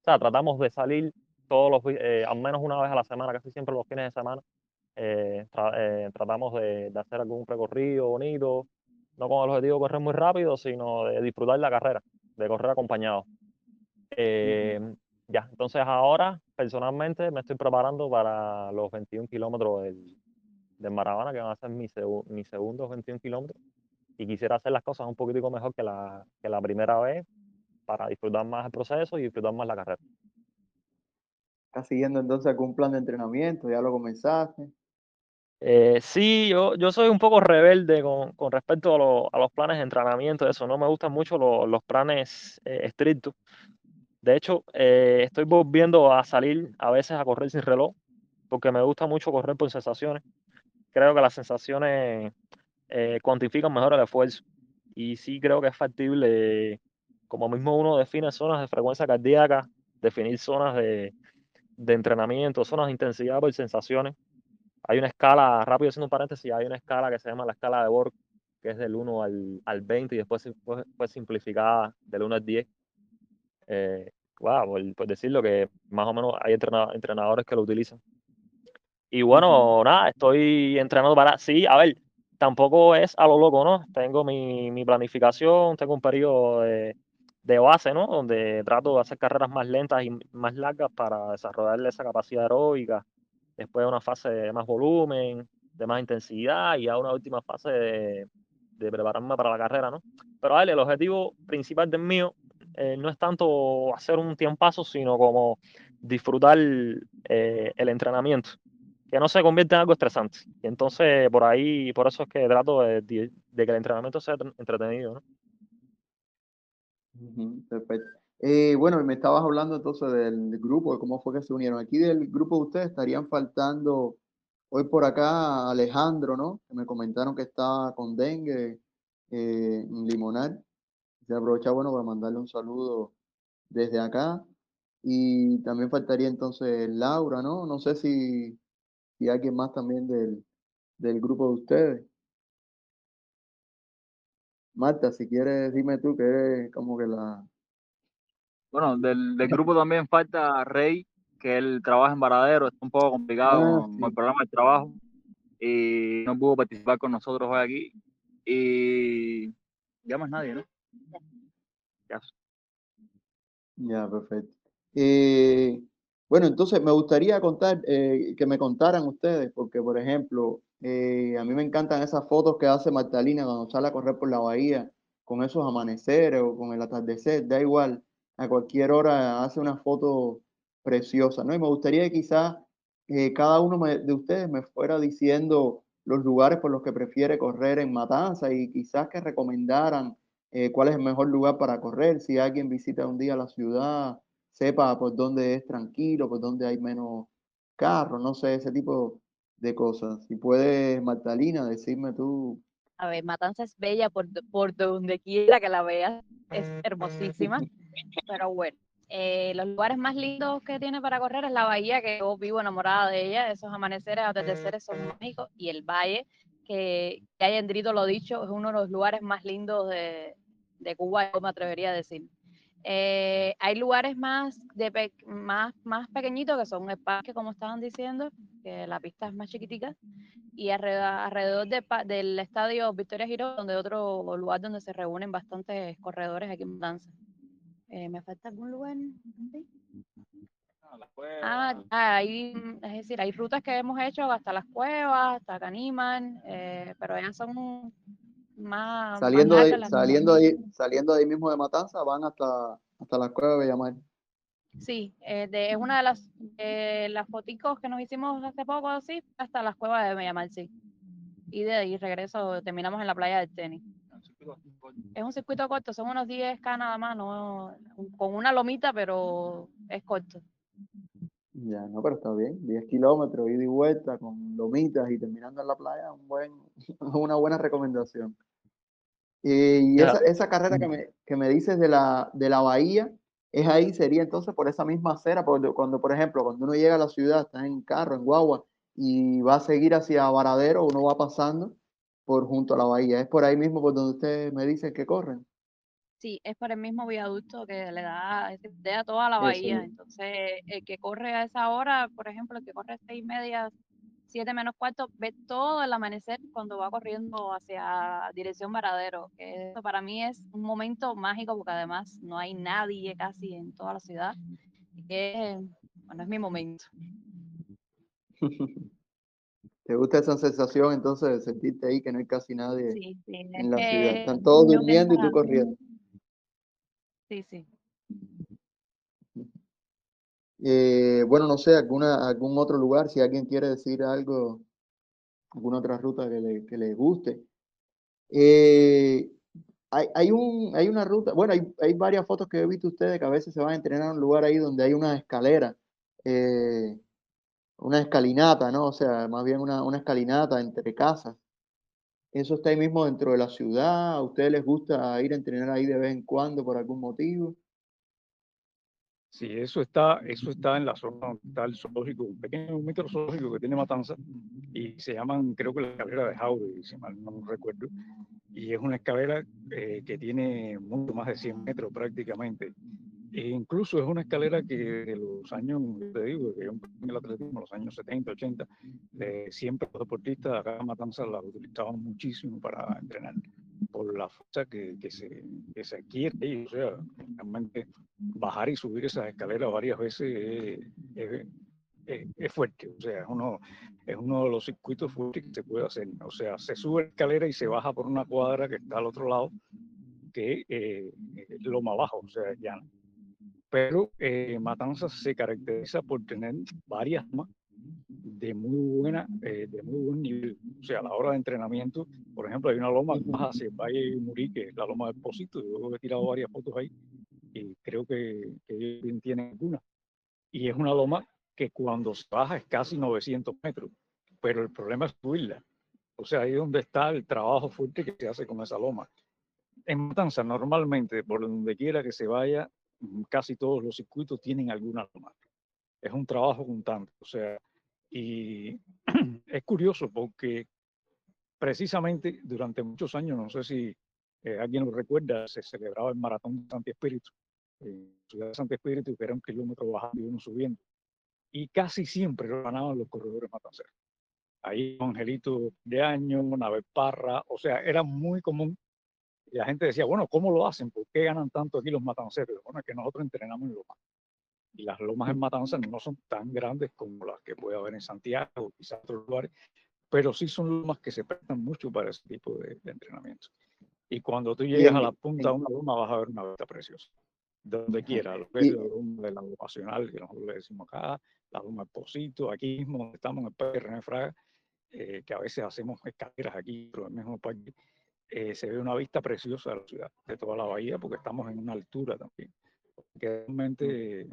o sea, tratamos de salir todos los, eh, al menos una vez a la semana, casi siempre los fines de semana. Eh, tra eh, tratamos de, de, hacer algún recorrido bonito, no con el objetivo de correr muy rápido, sino de disfrutar la carrera, de correr acompañado. Uh -huh. Ya, entonces ahora personalmente me estoy preparando para los 21 kilómetros del, de Maravana, que van a ser mis seg mi segundos 21 kilómetros. Y quisiera hacer las cosas un poquitico mejor que la, que la primera vez para disfrutar más el proceso y disfrutar más la carrera. ¿Estás siguiendo entonces algún plan de entrenamiento? ¿Ya lo comenzaste? Eh, sí, yo, yo soy un poco rebelde con, con respecto a, lo, a, los planes de entrenamiento, eso. No me gustan mucho lo, los planes eh, estrictos. De hecho, eh, estoy volviendo a salir a veces a correr sin reloj, porque me gusta mucho correr por sensaciones creo que las sensaciones eh, cuantifican mejor el esfuerzo. Y sí creo que es factible, como mismo uno define zonas de frecuencia cardíaca, definir zonas de, de entrenamiento, zonas de intensidad por sensaciones. Hay una escala, rápido haciendo un paréntesis, hay una escala que se llama la escala de Borg, que es del 1 al, al 20 y después fue, fue, simplificada del 1 al 10. Eh, wow, por, por, decirlo que más o menos hay entrenadores que lo utilizan. Y bueno, nada, estoy entrenando para. Sí, a ver, tampoco es a lo loco, ¿no? Tengo mi, mi planificación, tengo un periodo de, de, base, ¿no? Donde trato de hacer carreras más lentas y más largas para desarrollar esa capacidad aeróbica. Después una fase de más volumen, de más intensidad y a una última fase de, prepararme para la carrera, ¿no? Pero vale, el objetivo principal del mío eh, no es tanto hacer un tiempazo, sino como disfrutar eh, el entrenamiento, que no se convierta en algo estresante. Y entonces, por ahí, por eso es que trato de, que el entrenamiento sea entre- entretenido, ¿no? Perfecto. Eh, bueno, me estabas hablando entonces del grupo, de cómo fue que se unieron. Aquí del grupo de ustedes estarían faltando hoy por acá Alejandro, ¿no? Que me comentaron que está con dengue eh, Limonar. Se aprovecha, bueno, para mandarle un saludo desde acá. Y también faltaría entonces Laura, ¿no? No sé si, si alguien más también del, del grupo de ustedes. Marta, si quieres, dime tú que eres como que la... Bueno, del, del grupo también falta Rey, que él trabaja en Varadero, está un poco complicado Ah, con, sí. con el programa de trabajo y no pudo participar con nosotros hoy aquí. Y ya más nadie, ¿no? Ya. Ya, perfecto. Eh, bueno, entonces me gustaría contar, eh, que me contaran ustedes, porque por ejemplo, eh, a mí me encantan esas fotos que hace Magdalena cuando sale a correr por la bahía, con esos amaneceres o con el atardecer, da igual, a cualquier hora hace una foto preciosa, ¿no? Y me gustaría que quizás eh, cada uno me- de ustedes me fuera diciendo los lugares por los que prefiere correr en Matanza y quizás que recomendaran eh, cuál es el mejor lugar para correr, si alguien visita un día la ciudad, sepa por dónde es tranquilo, por dónde hay menos carros, no sé, ese tipo de cosas. Si puedes, Magdalena, decirme tú. A ver, Matanza es bella por, por donde quiera que la veas, es hermosísima, pero bueno, eh, los lugares más lindos que tiene para correr es la bahía, que yo vivo enamorada de ella, esos amaneceres, atardeceres son mágicos, y el valle, que, que hay lo dicho, es uno de los lugares más lindos de, de Cuba, yo me atrevería a decir. Eh, hay lugares más, de pe- más, más pequeñitos que son el parque, como estaban diciendo, que la pista es más chiquitica, y alrededor, de del estadio Victoria Giro, donde otro lugar donde se reúnen bastantes corredores aquí en Danza. Eh, ¿Me falta algún lugar? ¿Sí? Ah, ah, hay, es decir, hay rutas que hemos hecho hasta las cuevas, hasta Caniman, eh, pero ya son más, más Saliendo de, las saliendo de, saliendo de ahí mismo de Matanza, van hasta, hasta la cueva de Bellamar. Sí, eh, de, es una de las, eh, las foticos que nos hicimos hace poco, así, hasta las cuevas de Bellamar, sí. Y de ahí regreso, terminamos en la playa del tenis. Es un circuito corto, son unos 10K nada más, no, con una lomita, pero es corto. Ya, no, pero está bien. 10 kilómetros, ida y vuelta, con lomitas y terminando en la playa, un buen, una buena recomendación. Eh, y esa, esa carrera que me, que me dices de la, de la bahía, es ahí, sería entonces por esa misma acera, porque cuando, por ejemplo, cuando uno llega a la ciudad, está en carro, en guagua, y va a seguir hacia Varadero, uno va pasando por junto a la bahía. Es por ahí mismo por donde ustedes me dicen que corren. Sí, es por el mismo viaducto que le da, le da toda la bahía. Entonces, el que corre a esa hora, por ejemplo, el que corre a seis y media, siete menos cuarto, ve todo el amanecer cuando va corriendo hacia dirección Varadero. Que eso para mí es un momento mágico porque además no hay nadie casi en toda la ciudad. Y que, bueno, es mi momento. ¿Te gusta esa sensación entonces de sentirte ahí que no hay casi nadie Sí, sí, en la ciudad? Están todos durmiendo y tú corriendo. Sí, sí. Eh, bueno, no sé, alguna, algún otro lugar, si alguien quiere decir algo, alguna otra ruta que le, que le guste. Eh, hay, hay un, hay una ruta, bueno, hay, hay varias fotos que he visto ustedes que a veces se van a entrenar a un lugar ahí donde hay una escalera, eh, una escalinata, ¿no? O sea, más bien una, una escalinata entre casas. Eso está ahí mismo dentro de la ciudad. ¿A ustedes les gusta ir a entrenar ahí de vez en cuando por algún motivo? Sí, eso está, eso está en la zona donde está el zoológico, un pequeño micro zoológico que tiene Matanza, y se llaman, creo que la escalera de Jauregui, si mal no recuerdo, y es una escalera eh, que tiene mucho más de 100 metros prácticamente. E incluso es una escalera que de los años, te digo, que en el atletismo, los años 70, 80, eh, siempre los deportistas de acá en Matanza la utilizaban muchísimo para entrenar por la fuerza que, que, se, que se adquiere. O sea, realmente bajar y subir esas escaleras varias veces es, es- es- es fuerte. O sea, es uno, es uno de los circuitos fuertes que se puede hacer. O sea, se sube la escalera y se baja por una cuadra que está al otro lado que eh, Loma Baja, o sea, llana. Pero eh, Matanzas se caracteriza por tener varias más de muy buena, eh, de muy buen nivel. O sea, a la hora de entrenamiento, por ejemplo, hay una loma más hacia el Valle Murí, que es la loma del Posito. Yo he tirado varias fotos ahí y creo que, que bien tienen alguna. Y es una loma que cuando se baja es casi 900 metros, pero el problema es subirla. O sea, ahí es donde está el trabajo fuerte que se hace con esa loma. En Matanzas, normalmente, por donde quiera que se vaya, casi todos los circuitos tienen alguna loma. Es un trabajo constante. O sea, y es curioso porque precisamente durante muchos años, no sé si eh, alguien lo recuerda, se celebraba el maratón de Santi Espíritu, en Ciudad de Santi Espíritu, que era un kilómetro bajando y uno subiendo. Y casi siempre lo ganaban los corredores matanceros. Ahí Angelito de Año, Nave Parra, o sea, era muy común. Y la gente decía, bueno, ¿cómo lo hacen? ¿Por qué ganan tanto aquí los matanceros? Bueno, es que nosotros entrenamos en lomas. Y las lomas en Matanzas no son tan grandes como las que puede haber en Santiago, quizás otros lugares, pero sí son lomas que se prestan mucho para ese tipo de, de entrenamiento. Y cuando tú llegas a la punta de una loma vas a ver una vista preciosa. Donde quiera, lo que es la loma de la nacional, que nosotros le decimos acá, la loma del Posito, aquí mismo donde estamos en el Parque René Fraga, eh, que a veces hacemos escaleras aquí, pero el mismo parque, eh, se ve una vista preciosa de la ciudad, de toda la bahía, porque estamos en una altura también. Que realmente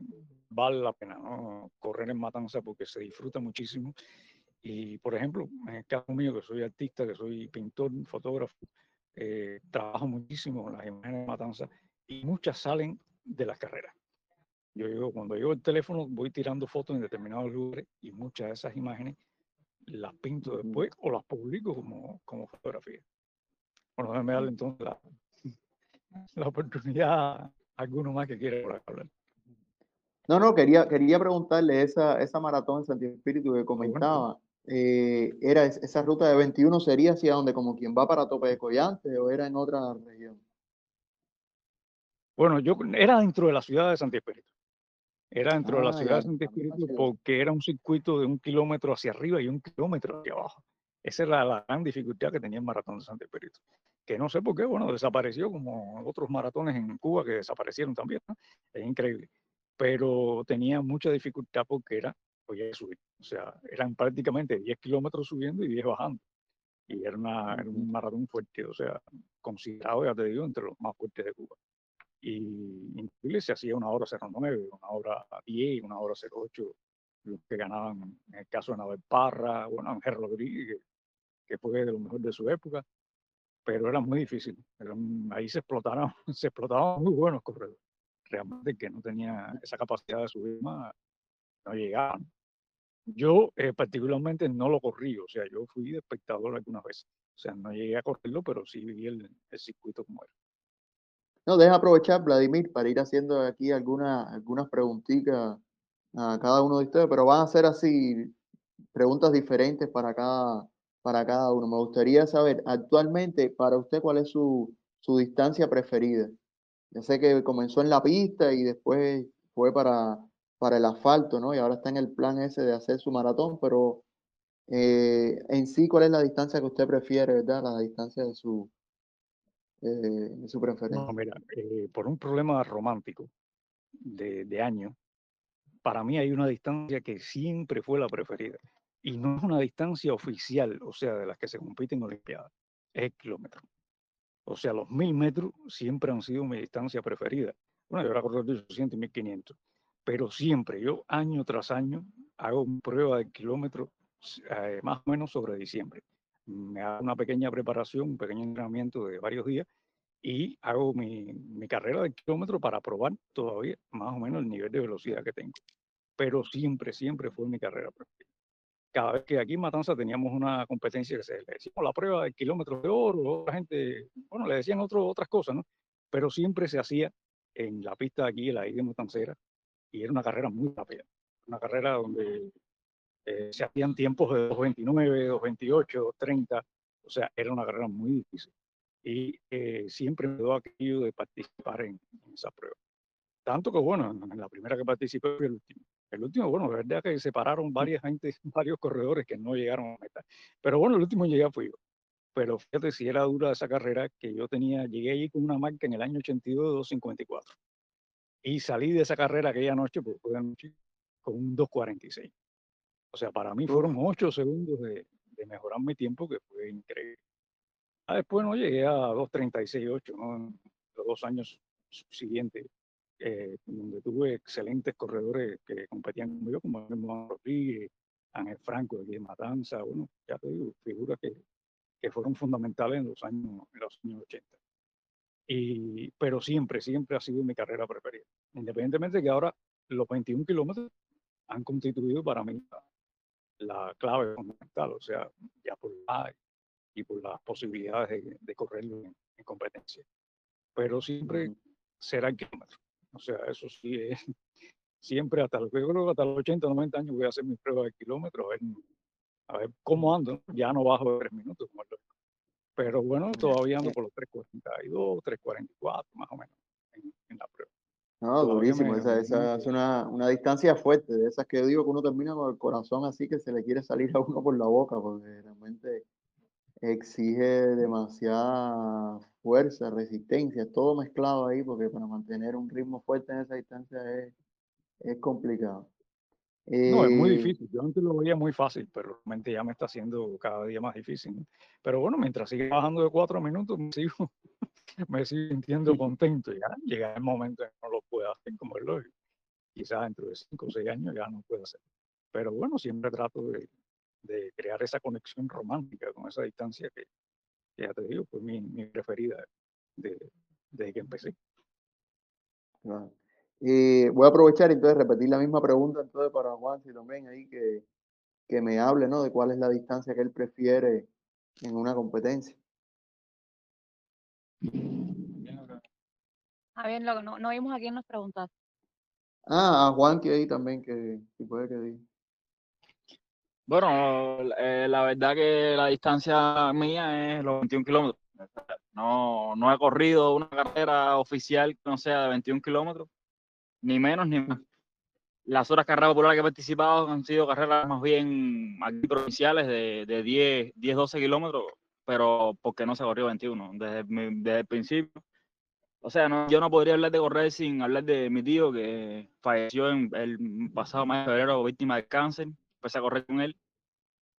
vale la pena ¿no? correr en Matanza porque se disfruta muchísimo. Y, por ejemplo, en el caso mío, que soy artista, que soy pintor, fotógrafo, eh, trabajo muchísimo con las imágenes de Matanza y muchas salen de las carreras. Yo digo, cuando llevo el teléfono voy tirando fotos en determinados lugares y muchas de esas imágenes las pinto después o las publico como, como fotografía. Bueno, déjame darle entonces la, la oportunidad a alguno más que quiera hablar. No, no, quería, quería preguntarle esa, esa maratón en Santiago Espíritu que comentaba. Eh, ¿Era esa ruta de 21 sería hacia donde como quien va para Tope de Collante o era en otra región? Bueno, yo era dentro de la ciudad de Santiago Espíritu. Era dentro de la Ah, ciudad ya, de Santiago ah, Espíritu porque era un circuito de un kilómetro hacia arriba y un kilómetro hacia abajo. Esa era la gran dificultad que tenía el maratón de Santiago Espíritu. Que no sé por qué, bueno, desapareció como otros maratones en Cuba que desaparecieron también. ¿no? Es increíble. Pero tenía mucha dificultad porque era, podía subir. O sea, eran prácticamente 10 kilómetros subiendo y 10 bajando. Y era, una, era un maratón fuerte, o sea, considerado, ya te digo, entre los más fuertes de Cuba y inclusive se hacía una hora 09, una hora 10, una hora 08, los que ganaban en el caso de Nabel Parra, bueno, Ángel Rodríguez, que fue de lo mejor de su época, pero era muy difícil. Ahí se explotaron, se explotaban muy buenos corredores. Realmente que no tenía esa capacidad de subir más, no llegaban. Yo eh, particularmente no lo corrí, o sea, yo fui de espectador algunas veces. O sea, no llegué a correrlo, pero sí vi el, el circuito como era. No, deja aprovechar, Vladimir, para ir haciendo aquí alguna, algunas preguntitas a cada uno de ustedes, pero van a ser así preguntas diferentes para cada, para cada uno. Me gustaría saber, actualmente, para usted, ¿cuál es su, su distancia preferida? Ya sé que comenzó en la pista y después fue para, para el asfalto, ¿no? Y ahora está en el plan ese de hacer su maratón, pero eh, en sí, ¿cuál es la distancia que usted prefiere, verdad? La distancia de su, eh, de su preferencia. No, mira, eh, por un problema romántico de, de año, para mí hay una distancia que siempre fue la preferida. Y no es una distancia oficial, o sea, de las que se compiten en Olimpiadas, es el kilómetro. O sea, los mil metros siempre han sido mi distancia preferida. Bueno, yo ahora corro de 800 y 1500, pero siempre, yo año tras año hago prueba de kilómetro eh, más o menos sobre diciembre. Me hago una pequeña preparación, un pequeño entrenamiento de varios días y hago mi, mi carrera de kilómetro para probar todavía más o menos el nivel de velocidad que tengo. Pero siempre, siempre fue mi carrera preferida. Cada vez que aquí en Matanza teníamos una competencia le decíamos la prueba de kilómetros de oro, la gente, bueno, le decían otro, otras cosas, ¿no? Pero siempre se hacía en la pista de aquí, en la isla Matancera, y era una carrera muy rápida. Una carrera donde eh, se hacían tiempos de 2.29, 2.28, 2.30, o sea, era una carrera muy difícil y eh, siempre me dio aquello de participar en, en, esa prueba. Tanto que, bueno, en la primera que participé fue el último. El último, bueno, la verdad que separaron varias gente, varios corredores que no llegaron a meta. Pero bueno, el último llegué fui yo. pero fíjate si era dura esa carrera que yo tenía, llegué allí con una marca en el año 82 de 2.54 y salí de esa carrera aquella noche, noche, con un 2.46. O sea, para mí fueron ocho segundos de, de mejorar mi tiempo, que fue increíble. Ah, después no llegué a 2.36.8, ¿no? En los dos años siguientes, eh, donde tuve excelentes corredores que competían conmigo, como Juan Rodríguez, Ángel Franco de Matanza, bueno, ya te digo, figuras que, que fueron fundamentales en los años, en los años 80. Y, pero siempre, siempre ha sido mi carrera preferida. Independientemente de que ahora los 21 kilómetros han constituido para mí la, clave fundamental, o sea, ya por la y por las posibilidades de, de correrlo en, en, competencia. Pero siempre será el kilómetro. O sea, eso sí es, siempre hasta, yo creo que hasta los 80, 90 años voy a hacer mis pruebas de kilómetros, a ver, a ver cómo ando. Ya no bajo de tres minutos, como pero bueno, todavía ando por los 3.42, 3.44 más o menos en, en la prueba. No, durísimo. Me, esa, esa es una, una, distancia fuerte, de esas que digo que uno termina con el corazón así que se le quiere salir a uno por la boca, porque realmente exige demasiada fuerza, resistencia, todo mezclado ahí, porque para mantener un ritmo fuerte en esa distancia es, es complicado. No, es muy eh, difícil. Yo antes lo veía muy fácil, pero realmente ya me está haciendo cada día más difícil. Pero bueno, mientras sigue bajando de cuatro minutos, me sigo, me sigo sintiendo contento. Ya llega el momento en que no lo pueda hacer como es lógico. Quizás dentro de cinco o seis años ya no puedo hacer. Pero bueno, siempre trato de, de crear esa conexión romántica con esa distancia que, que ya te digo, fue mi, mi preferida desde de que empecé. Claro. Eh, voy a aprovechar entonces repetir la misma pregunta entonces para Juan, si también ahí que, que me hable, ¿no? De cuál es la distancia que él prefiere en una competencia. Ah, bien, lo, no, no vimos a quién nos preguntaste. Ah, a Juan que ahí también, que si puede que diga. Bueno, eh, la verdad que la distancia mía es los 21 kilómetros. No, no he corrido una carrera oficial que no sea de 21 kilómetros ni menos ni más. Las otras carreras populares que he participado han sido carreras más bien aquí provinciales de, de 10, 10, 12 kilómetros, pero porque no se corrió 21 desde, desde el principio. O sea, no, yo no podría hablar de correr sin hablar de mi tío que falleció el pasado mes de febrero víctima de cáncer. Empecé a correr con él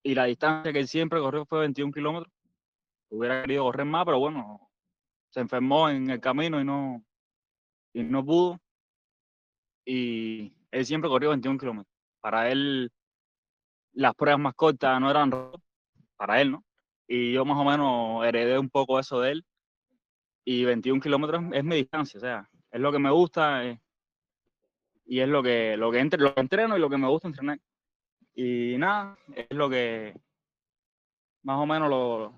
y la distancia que él siempre corrió fue 21 kilómetros. Hubiera querido correr más, pero bueno, se enfermó en el camino y no, y no pudo y él siempre corrió 21 kilómetros. Para él, las pruebas más cortas no eran para él, ¿no? Y yo más o menos heredé un poco eso de él. Y 21 kilómetros es mi distancia, o sea, es lo que me gusta eh, y es lo que, lo, que entre, lo que entreno y lo que me gusta entrenar. Y nada, es lo que, más o menos lo,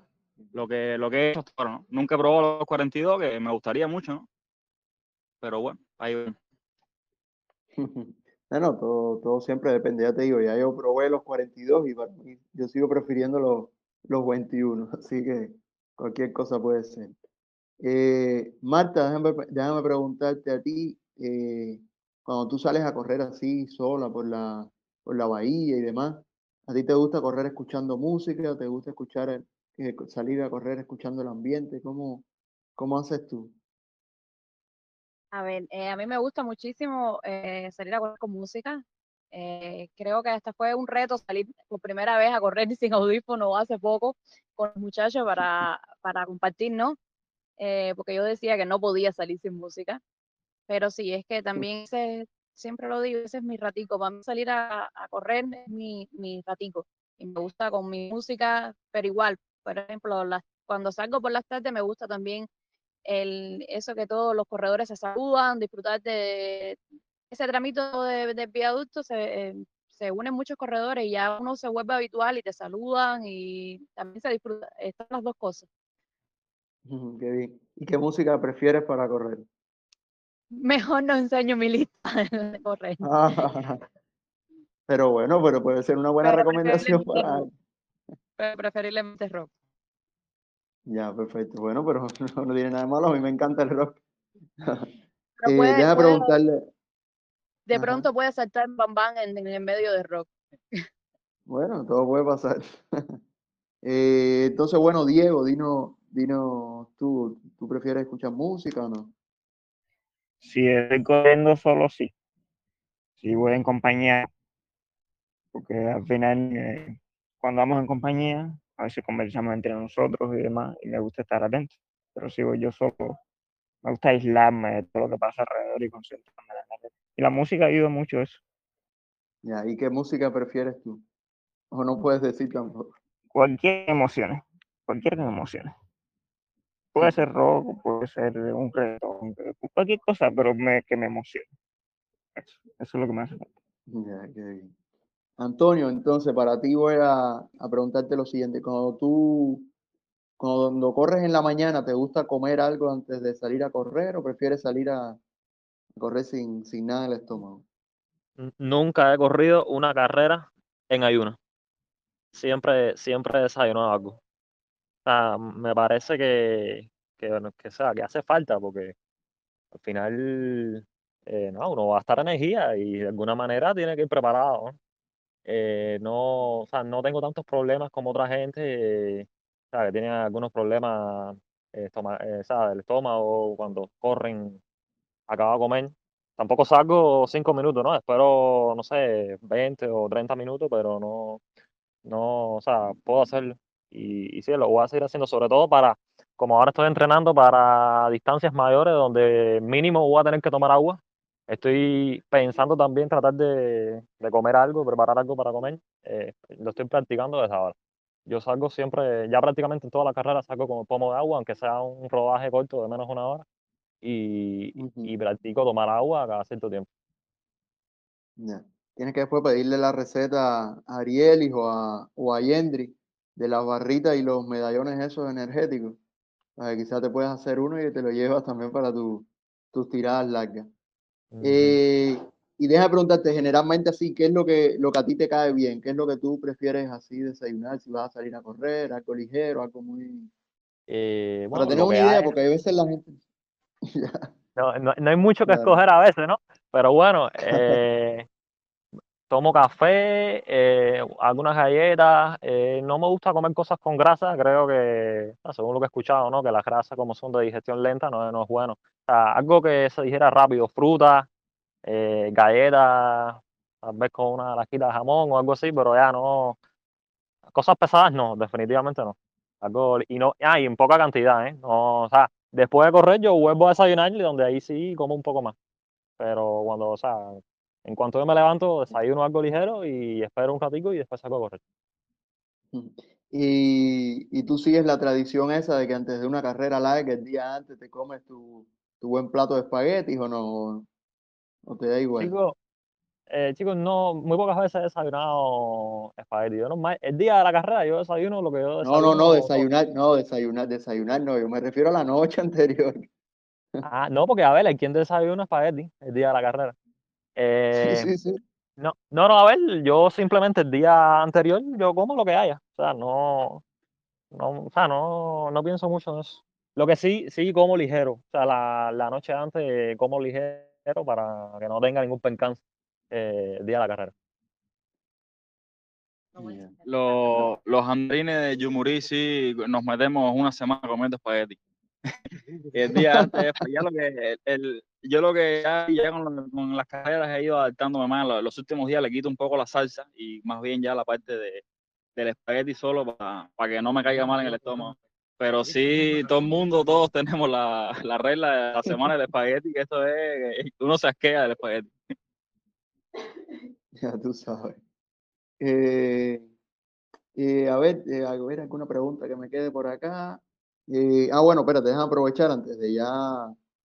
lo que, lo que he hecho hasta ahora, ¿no? Nunca he probado los 42, que me gustaría mucho, ¿no? Pero bueno, ahí ven. Bueno, todo, todo siempre depende, ya te digo, ya yo probé los 42 y para mí, yo sigo prefiriendo los, los 21, así que cualquier cosa puede ser. Eh, Marta, déjame, déjame, preguntarte a ti, eh, cuando tú sales a correr así sola por la, por la bahía y demás, ¿a ti te gusta correr escuchando música? ¿Te gusta escuchar, eh, salir a correr escuchando el ambiente? ¿Cómo, cómo haces tú? A ver, eh, a mí me gusta muchísimo eh, salir a correr con música. Eh, creo que hasta fue un reto salir por primera vez a correr sin audífono hace poco con los muchachos para, para compartir, ¿no? porque yo decía que no podía salir sin música. Pero sí, es que también ese, siempre lo digo, ese es mi ratico. Para mí salir a, correr es mi, mi ratico. Y me gusta con mi música, pero igual, por ejemplo, las, cuando salgo por las tardes me gusta también el, eso que todos los corredores se saludan, disfrutar de ese tramito de, de viaducto, se, eh, se unen muchos corredores y ya uno se vuelve habitual y te saludan y también se disfruta, están las dos cosas. Qué bien. ¿Y qué música prefieres para correr? Mejor no enseño mi lista de correr. Ah, pero bueno, pero puede ser una buena pero recomendación para... Pero preferiblemente rock. Ya, perfecto. Bueno, pero no, tiene nada de malo. A mí me encanta el rock. Pero eh, puede- deja puede- preguntarle. De Ajá. pronto puede saltar Bam Bam en, medio de rock. Bueno, todo puede pasar. Eh, entonces, bueno, Diego, dinos, dinos tú, ¿tú prefieres escuchar música o no? Si estoy corriendo solo, sí. Si voy en compañía, porque al final, eh, cuando vamos en compañía, a veces conversamos entre nosotros y demás, y me gusta estar atento. Pero si voy yo solo, me gusta aislarme de todo lo que pasa alrededor y concentrarme en la carrera. Y la música ayuda mucho a eso. Ya, ¿y qué música prefieres tú? O no puedes decir tampoco. Cualquier emoción, cualquier que me emocione. Puede ser rock, puede ser un reggaetón, cualquier cosa, pero me, que me emocione. Eso, eso es lo que me hace falta. Ya, qué bien. Antonio, entonces para ti voy a, a preguntarte lo siguiente. Cuando tú, cuando corres en la mañana, ¿te gusta comer algo antes de salir a correr o prefieres salir a correr sin, sin nada en el estómago? Nunca he corrido una carrera en ayuno. Siempre, siempre he desayunado algo. Sea, me parece que, que, bueno, que, sea, que hace falta porque al final eh, no, uno va a estar energía y de alguna manera tiene que ir preparado. ¿no? Eh, no, o sea, no tengo tantos problemas como otra gente, eh, o sea, que tiene algunos problemas eh, estoma- eh, o sea, del estómago cuando corren, acaba de comer. Tampoco salgo cinco minutos, ¿no? Espero, no sé, 20 o 30 minutos, pero no, no, o sea, puedo hacerlo. Y, y sí, lo voy a seguir haciendo, sobre todo para, como ahora estoy entrenando para distancias mayores, donde mínimo voy a tener que tomar agua. Estoy pensando también tratar de, de comer algo, preparar algo para comer. eh, lo estoy practicando desde ahora. Yo salgo siempre, ya prácticamente en toda la carrera salgo con el pomo de agua, aunque sea un rodaje corto de menos de una hora, y, Ujú. y practico tomar agua cada cierto tiempo. Ya. Tienes que después pedirle la receta a Arielis o a, o a Yendri de las barritas y los medallones esos energéticos. Para quizás te puedas hacer uno y te lo llevas también para tu- tus tiradas largas. Eh, y deja de preguntarte, generalmente así, ¿qué es lo que, lo que a ti te cae bien? ¿Qué es lo que tú prefieres así desayunar? Si vas a salir a correr, algo ligero, algo muy... Eh, Para bueno, tener lo una idea, hay, porque a veces la gente... No, no- no hay mucho que claro. escoger a veces, ¿no? Pero bueno, eh, tomo café, eh, algunas galletas. eh, no me gusta comer cosas con grasa. Creo que, según lo que he escuchado, ¿no? Que las grasas, como son de digestión lenta, no, no es bueno. O sea, algo que se digiera rápido, frutas, eh, galletas, tal vez con una lasquita de jamón o algo así, pero ya no. Cosas pesadas, no, definitivamente no. Algo, y no, ah, en poca cantidad, ¿eh? No, o sea, después de correr yo vuelvo a desayunar y donde ahí sí como un poco más. Pero cuando, o sea, en cuanto yo me levanto, desayuno algo ligero y espero un ratico y después salgo a correr. Y, y tú sigues la tradición esa de que antes de una carrera larga, el día antes te comes tu, tu buen plato de espaguetis o no, o te da igual. Chicos, eh, chicos, no, muy pocas veces he desayunado espagueti. Yo normal- el día de la carrera yo desayuno lo que yo No, no, no, desayuno. desayunar, no, desayunar, desayunar, no, yo me refiero a la noche anterior. Ah, no, porque a ver, hay quien desayuna espagueti el día de la carrera. Sí, Eh, sí, sí. No, no, no, a ver, yo simplemente el día anterior yo como lo que haya. O sea, no, no, o sea, no, no pienso mucho en eso. Lo que sí, sí como ligero. O sea, la, la noche antes como ligero para que no tenga ningún percance eh, el día de la carrera. Los, los andrines de Yumurí sí nos metemos una semana comiendo espagueti. El día pues el, yo lo que ya, con, con las carreras he ido adaptándome más. Los, últimos días le quito un poco la salsa y más bien ya la parte de, del espagueti solo para que no me caiga mal en el estómago. Pero sí, todo el mundo, todos tenemos la, la regla de la semana del espagueti, que eso es, que uno se asquea del espagueti. Ya tú sabes. Eh, eh, a ver, eh, a ver, alguna pregunta que me quede por acá. Eh, ah, bueno, espérate, déjame aprovechar antes de ya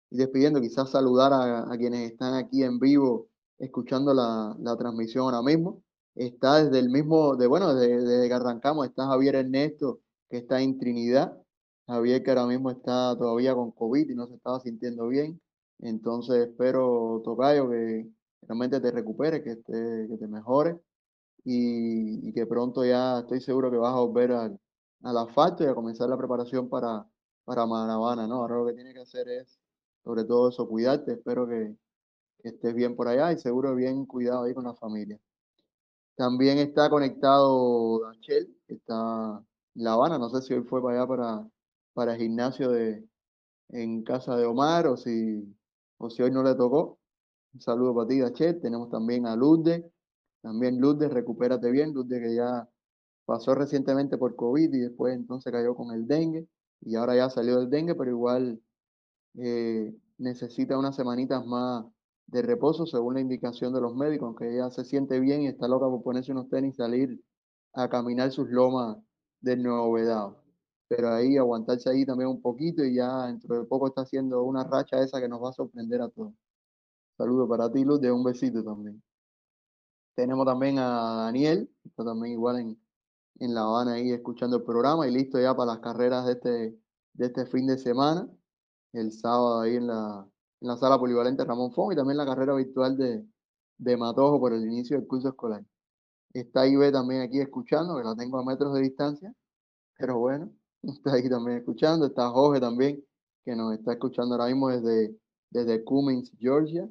ir despidiendo, quizás saludar a, a quienes están aquí en vivo escuchando la, la transmisión ahora mismo. Está desde el mismo, de bueno, desde, desde que arrancamos, está Javier Ernesto, que está en Trinidad. Javier que ahora mismo está todavía con COVID y no se estaba sintiendo bien. Entonces espero, Tocayo, que realmente te recuperes, que te, que te mejores y, y que pronto ya estoy seguro que vas a volver al, al asfalto y a comenzar la preparación para, para Manabana, ¿no? Ahora lo que tienes que hacer es, sobre todo eso, cuidarte. Espero que, estés bien por allá y seguro bien cuidado ahí con la familia. También está conectado Dachel, que está La Habana. No sé si hoy fue para allá para, el gimnasio de, en casa de Omar o si, o si hoy no le tocó. Un saludo para ti, Gachet. Tenemos también a Lourdes. También Lourdes, recupérate bien. Lourdes que ya pasó recientemente por COVID y después entonces cayó con el dengue y ahora ya salió del dengue, pero igual eh, necesita unas semanitas más de reposo según la indicación de los médicos, aunque ella se siente bien y está loca por ponerse unos tenis y salir a caminar sus lomas del Nuevo Vedado. Pero ahí aguantarse ahí también un poquito y ya dentro de poco está haciendo una racha esa que nos va a sorprender a todos. Saludo para ti, Luz, de un besito también. Tenemos también a Daniel, también igual en, en La Habana ahí escuchando el programa y listo ya para las carreras de este, de este fin de semana. El sábado ahí en la, en la sala polivalente Ramón Fon y también la carrera virtual de, de Matojo por el inicio del curso escolar. Está IB también aquí escuchando, que la tengo a metros de distancia, pero bueno, está ahí también escuchando. Está Jorge también, que nos está escuchando ahora mismo desde, desde Cummings, Georgia,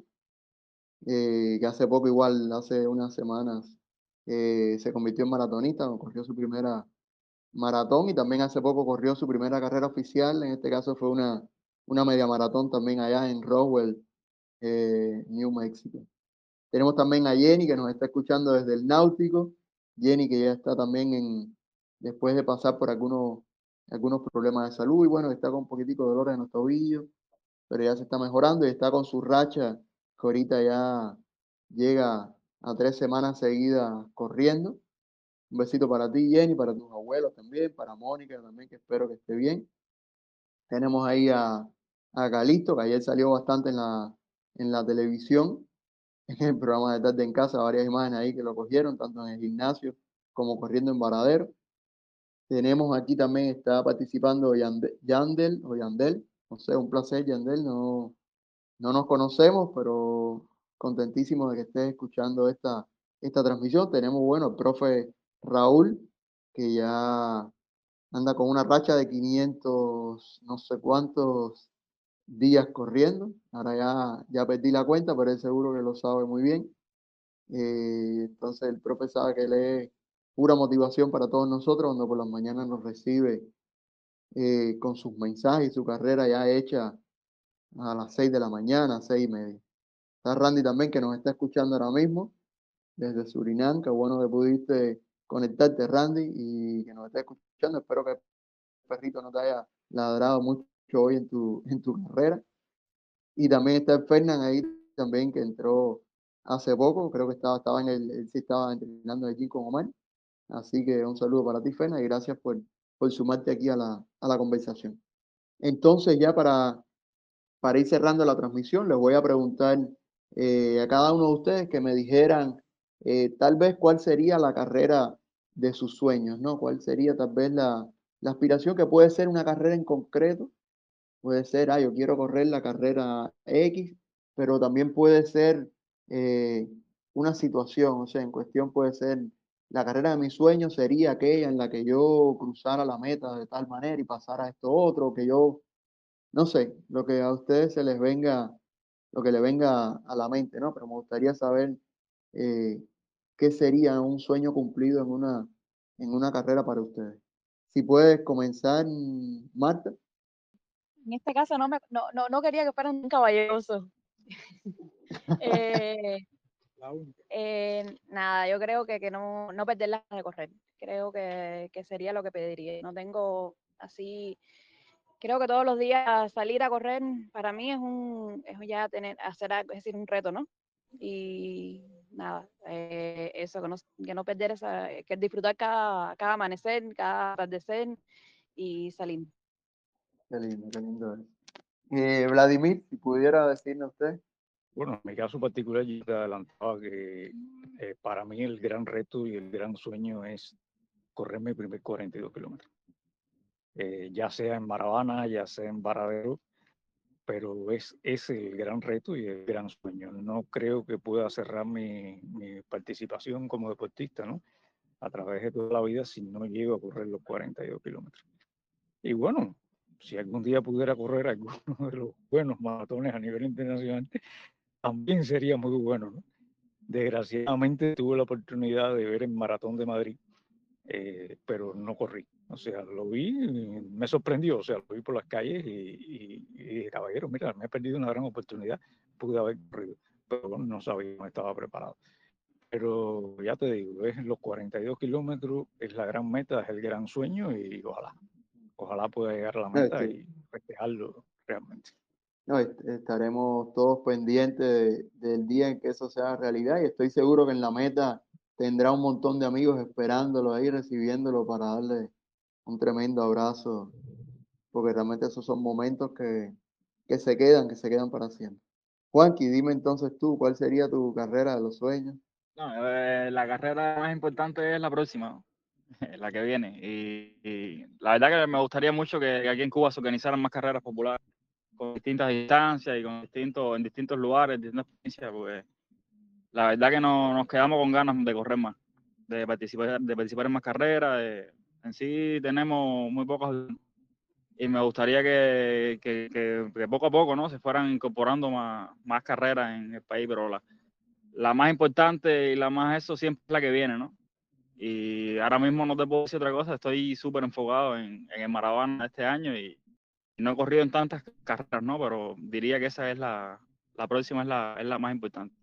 eh, que hace poco, igual, hace unas semanas, eh, se convirtió en maratonista, corrió su primera maratón y también hace poco corrió su primera carrera oficial, en este caso fue una, una media maratón también allá en Roswell, eh, New Mexico. Tenemos también a Jenny que nos está escuchando desde el Náutico. Jenny que ya está también en, después de pasar por algunos, algunos problemas de salud y bueno, está con un poquitico de dolor en los tobillos, pero ya se está mejorando y está con su racha que ahorita ya llega a tres semanas seguidas corriendo. Un besito para ti, Jenny, para tus abuelos también, para Mónica también, que espero que esté bien. Tenemos ahí a, a Calixto, que ayer salió bastante en la, en la televisión, en el programa de tarde en casa, varias imágenes ahí que lo cogieron, tanto en el gimnasio como corriendo en Varadero. Tenemos aquí también, está participando Yandel, o Yandel, no sé, un placer Yandel, no, no nos conocemos, pero contentísimo de que estés escuchando esta, esta transmisión. Tenemos, bueno, el profe Raúl, que ya anda con una racha de 500, no sé cuántos días corriendo. Ahora ya, ya perdí la cuenta, pero él seguro que lo sabe muy bien. Eh, entonces el profe sabe que él es pura motivación para todos nosotros cuando por las mañanas nos recibe eh, con sus mensajes y su carrera ya hecha a las 6 de la mañana, seis y media. Está Randy también que nos está escuchando ahora mismo desde Surinam. Qué bueno que pudiste conectarte, Randy, y que nos esté escuchando. Espero que el perrito no te haya ladrado mucho hoy en tu, en tu carrera. Y también está Fernán ahí también que entró hace poco. Creo que estaba, estaba en el, él sí estaba entrenando allí con Omar. Así que un saludo para ti, Fernán, y gracias por, por sumarte aquí a la, a la conversación. Entonces, ya para, para ir cerrando la transmisión, les voy a preguntar eh, a cada uno de ustedes que me dijeran eh, tal vez cuál sería la carrera de sus sueños, ¿no? ¿Cuál sería tal vez la, aspiración que puede ser una carrera en concreto? Puede ser, ah, yo quiero correr la carrera X, pero también puede ser eh, una situación, o sea, en cuestión puede ser, la carrera de mis sueños sería aquella en la que yo cruzara la meta de tal manera y pasara esto otro, que yo, no sé, lo que a ustedes se les venga lo que le venga a la mente, ¿no? Pero me gustaría saber eh, qué sería un sueño cumplido en una, en una carrera para ustedes. Si puedes comenzar, Marta. En este caso no, me, no, no, no quería que fueran un caballeroso. eh, eh, nada, yo creo que, que no, no perder las de correr. Creo que, que sería lo que pediría. No tengo así creo que todos los días salir a correr para mí es un es ya tener hacer algo, es decir un reto no y nada eh, eso que no, que no perder esa que disfrutar cada, cada amanecer cada atardecer y salir. Qué lindo qué lindo eh, Vladimir si pudiera decirnos usted. Bueno, en mi caso particular, yo te adelantaba que eh, para mí el gran reto y el gran sueño es correrme el primer 42 kilómetros. Eh, ya sea en Maravana, ya sea en Varadero, pero es ese el gran reto y el gran sueño. No creo que pueda cerrar mi, mi, participación como deportista, ¿no? A través de toda la vida si no llego a correr los 42 kilómetros. Y bueno, si algún día pudiera correr alguno de los buenos maratones a nivel internacional, también sería muy bueno, ¿no? Desgraciadamente tuve la oportunidad de ver el Maratón de Madrid, eh, pero no corrí O sea, lo vi, me sorprendió, o sea, lo vi por las calles y, y, y dije, caballero, mira, me he perdido una gran oportunidad, pude haber corrido, pero no sabía, no estaba preparado. Pero ya te digo, es los 42 kilómetros, es la gran meta, es el gran sueño y ojalá, ojalá pueda llegar a la meta sí. y festejarlo realmente. No, est- estaremos todos pendientes de- del día en que eso sea realidad y estoy seguro que en la meta tendrá un montón de amigos esperándolo ahí, recibiéndolo para darle un tremendo abrazo, porque realmente esos son momentos que, que se quedan, que se quedan para siempre. Juanqui, dime entonces tú, ¿cuál sería tu carrera de los sueños? No, eh, la carrera más importante es la próxima, la que viene. Y, la verdad que me gustaría mucho que, que aquí en Cuba se organizaran más carreras populares con distintas distancias y con distintos, en distintos lugares, distintas provincias, porque la verdad que no, nos quedamos con ganas de correr más, de participar, de participar en más carreras. de- en sí tenemos muy pocas y me gustaría que, que, que- que poco a poco ¿no? se fueran incorporando más, más carreras en el país, pero la, la más importante y la más eso siempre es la que viene, ¿no? Y ahora mismo no te puedo decir otra cosa, estoy súper enfocado en, en el Maravana este año y no he corrido en tantas carreras, ¿no? Pero diría que esa es la, la próxima, es la, es la más importante.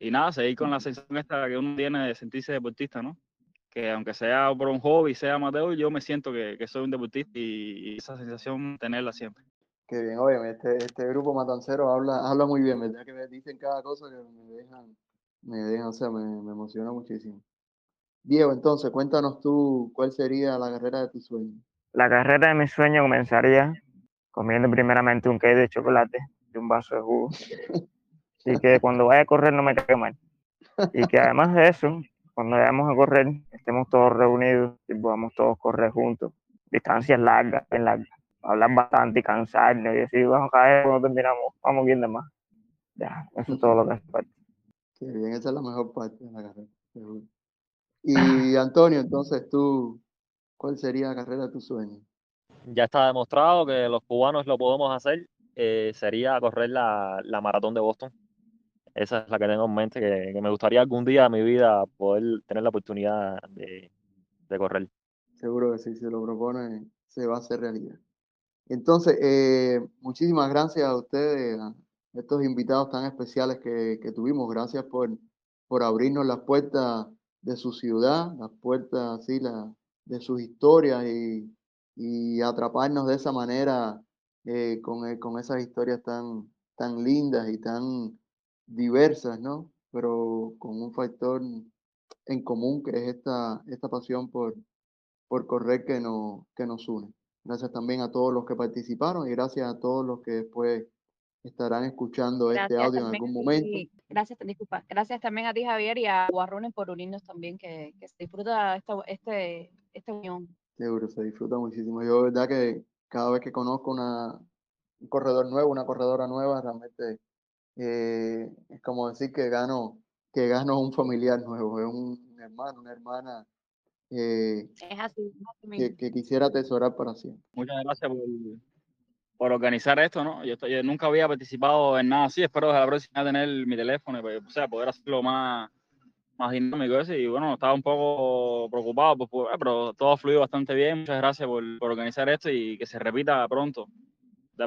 Y nada, seguir con la sensación esta que uno tiene de sentirse deportista, ¿no? Que aunque sea por un hobby, sea amateur, yo me siento que, que soy un deportista y, y esa sensación tenerla siempre. Qué bien, oye, este, este grupo matancero habla, habla muy bien, ¿verdad? Que me dicen cada cosa que me dejan, me dejan, o sea, me, me emociona muchísimo. Diego, entonces, cuéntanos tú cuál sería la carrera de tu sueño. La carrera de mi sueño comenzaría comiendo primeramente un cake de chocolate y un vaso de jugo. Y que cuando vaya a correr no me caiga mal. Y que además de eso, cuando vayamos a correr, estemos todos reunidos y podamos todos correr juntos. Distancias largas, bien largas. Hablar bastante y cansarnos y decir, vamos a caer cuando terminamos, vamos bien de más. Ya, eso es todo lo que hace falta. Qué bien, esa es la mejor parte de la carrera, seguro. Y Antonio, entonces tú, ¿cuál sería la carrera de tu sueño? Ya está demostrado que los cubanos lo podemos hacer. eh, sería correr la, la maratón de Boston. Esa es la que tengo en mente, que, que me gustaría algún día de mi vida poder tener la oportunidad de, de correr. Seguro que si se lo propone, se va a hacer realidad. Entonces, eh, muchísimas gracias a ustedes, a estos invitados tan especiales que, que tuvimos. Gracias por, por abrirnos las puertas de su ciudad, las puertas así, la, de sus historias y, y atraparnos de esa manera eh, con, eh, con esas historias tan, tan lindas y tan diversas, ¿no? Pero con un factor en común que es esta, esta pasión por, por correr que nos, que nos une. Gracias también a todos los que participaron y gracias a todos los que después estarán escuchando este Gracias audio en algún momento. Gracias, disculpa. Gracias también a ti, Javier, y a Guarrones por unirnos también, que, que se disfruta esta, este, esta unión. Seguro, se disfruta muchísimo. Yo, verdad que cada vez que conozco una, un corredor nuevo, una corredora nueva, realmente eh, es como decir que gano, que gano un familiar nuevo, es un hermano, una hermana eh, Es así, es así que, quisiera atesorar para siempre. Muchas gracias por, por organizar esto, ¿no? Yo, estoy- yo nunca había participado en nada así, espero desde la próxima tener mi teléfono y pues, o sea, poder hacerlo más, más dinámico ese. Y bueno, estaba un poco preocupado, pues, pues, pero todo ha fluido bastante bien. Muchas gracias por, por organizar esto y que se repita pronto.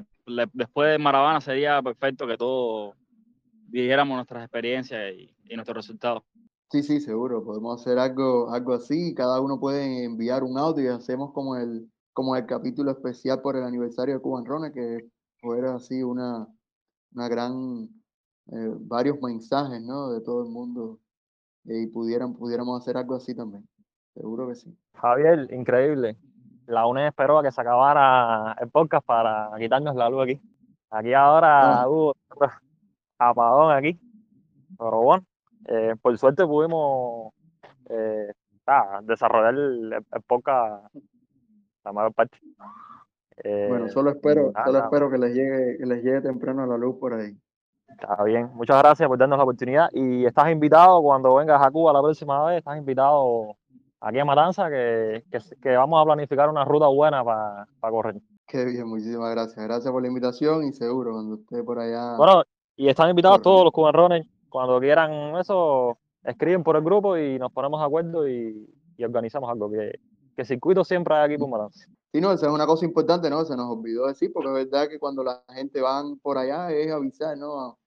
De- le- después de Maravana sería perfecto que todos dijéramos nuestras experiencias y, y nuestros resultados. Sí, sí, seguro. Podemos hacer algo, algo así. Cada uno puede enviar un audio y hacemos como el, como el capítulo especial por el aniversario de Cuban Runner, que fuera así una, una gran, eh, varios mensajes, ¿no? De todo el mundo. eh, y pudieran, pudiéramos hacer algo así también. Seguro que sí. Javier, increíble. La UNED esperó a que se acabara el podcast para quitarnos la luz aquí. Aquí ahora Ah. hubo otro apagón aquí. Pero bueno, eh, por suerte pudimos eh, ah, desarrollar el, el podcast la mayor parte. Bueno, Eh, solo espero, nada, solo espero que les llegue, que les llegue temprano la luz por ahí. Está bien. Muchas gracias por darnos la oportunidad. Y estás invitado cuando vengas a Cuba la próxima vez, estás invitado aquí a Matanza, que, que, que vamos a planificar una ruta buena para correr. Qué bien, muchísimas gracias. Gracias por la invitación y seguro cuando esté por allá. Bueno, y están invitados todos los Cuban Runners. Cuando quieran eso, escriben por el grupo y nos ponemos de acuerdo y, y organizamos algo. Que que circuito siempre hay aquí por Matanza. Sí, no, esa es una cosa importante, ¿no? Se nos olvidó decir, porque es verdad que cuando la gente van por allá es avisar, ¿no?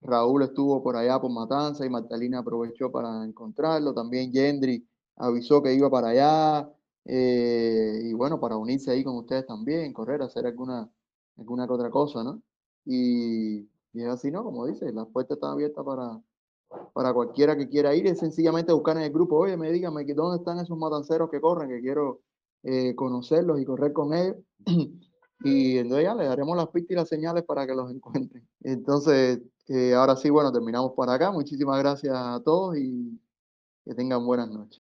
Raúl estuvo por allá por Matanza y Magdalena aprovechó para encontrarlo. También Yendri avisó que iba para allá. eh, y bueno, para unirse ahí con ustedes también, correr, hacer alguna, alguna otra cosa, ¿no? Y, es así, ¿no? Como dice, las puertas están abiertas para, para cualquiera que quiera ir. Es sencillamente buscar en el grupo, oye, me dígame que dónde están esos matanceros que corren, que quiero eh, conocerlos y correr con ellos. Y entonces ya le daremos las pistas y las señales para que los encuentren. Entonces, eh, ahora sí, bueno, terminamos por acá. Muchísimas gracias a todos y que tengan buenas noches.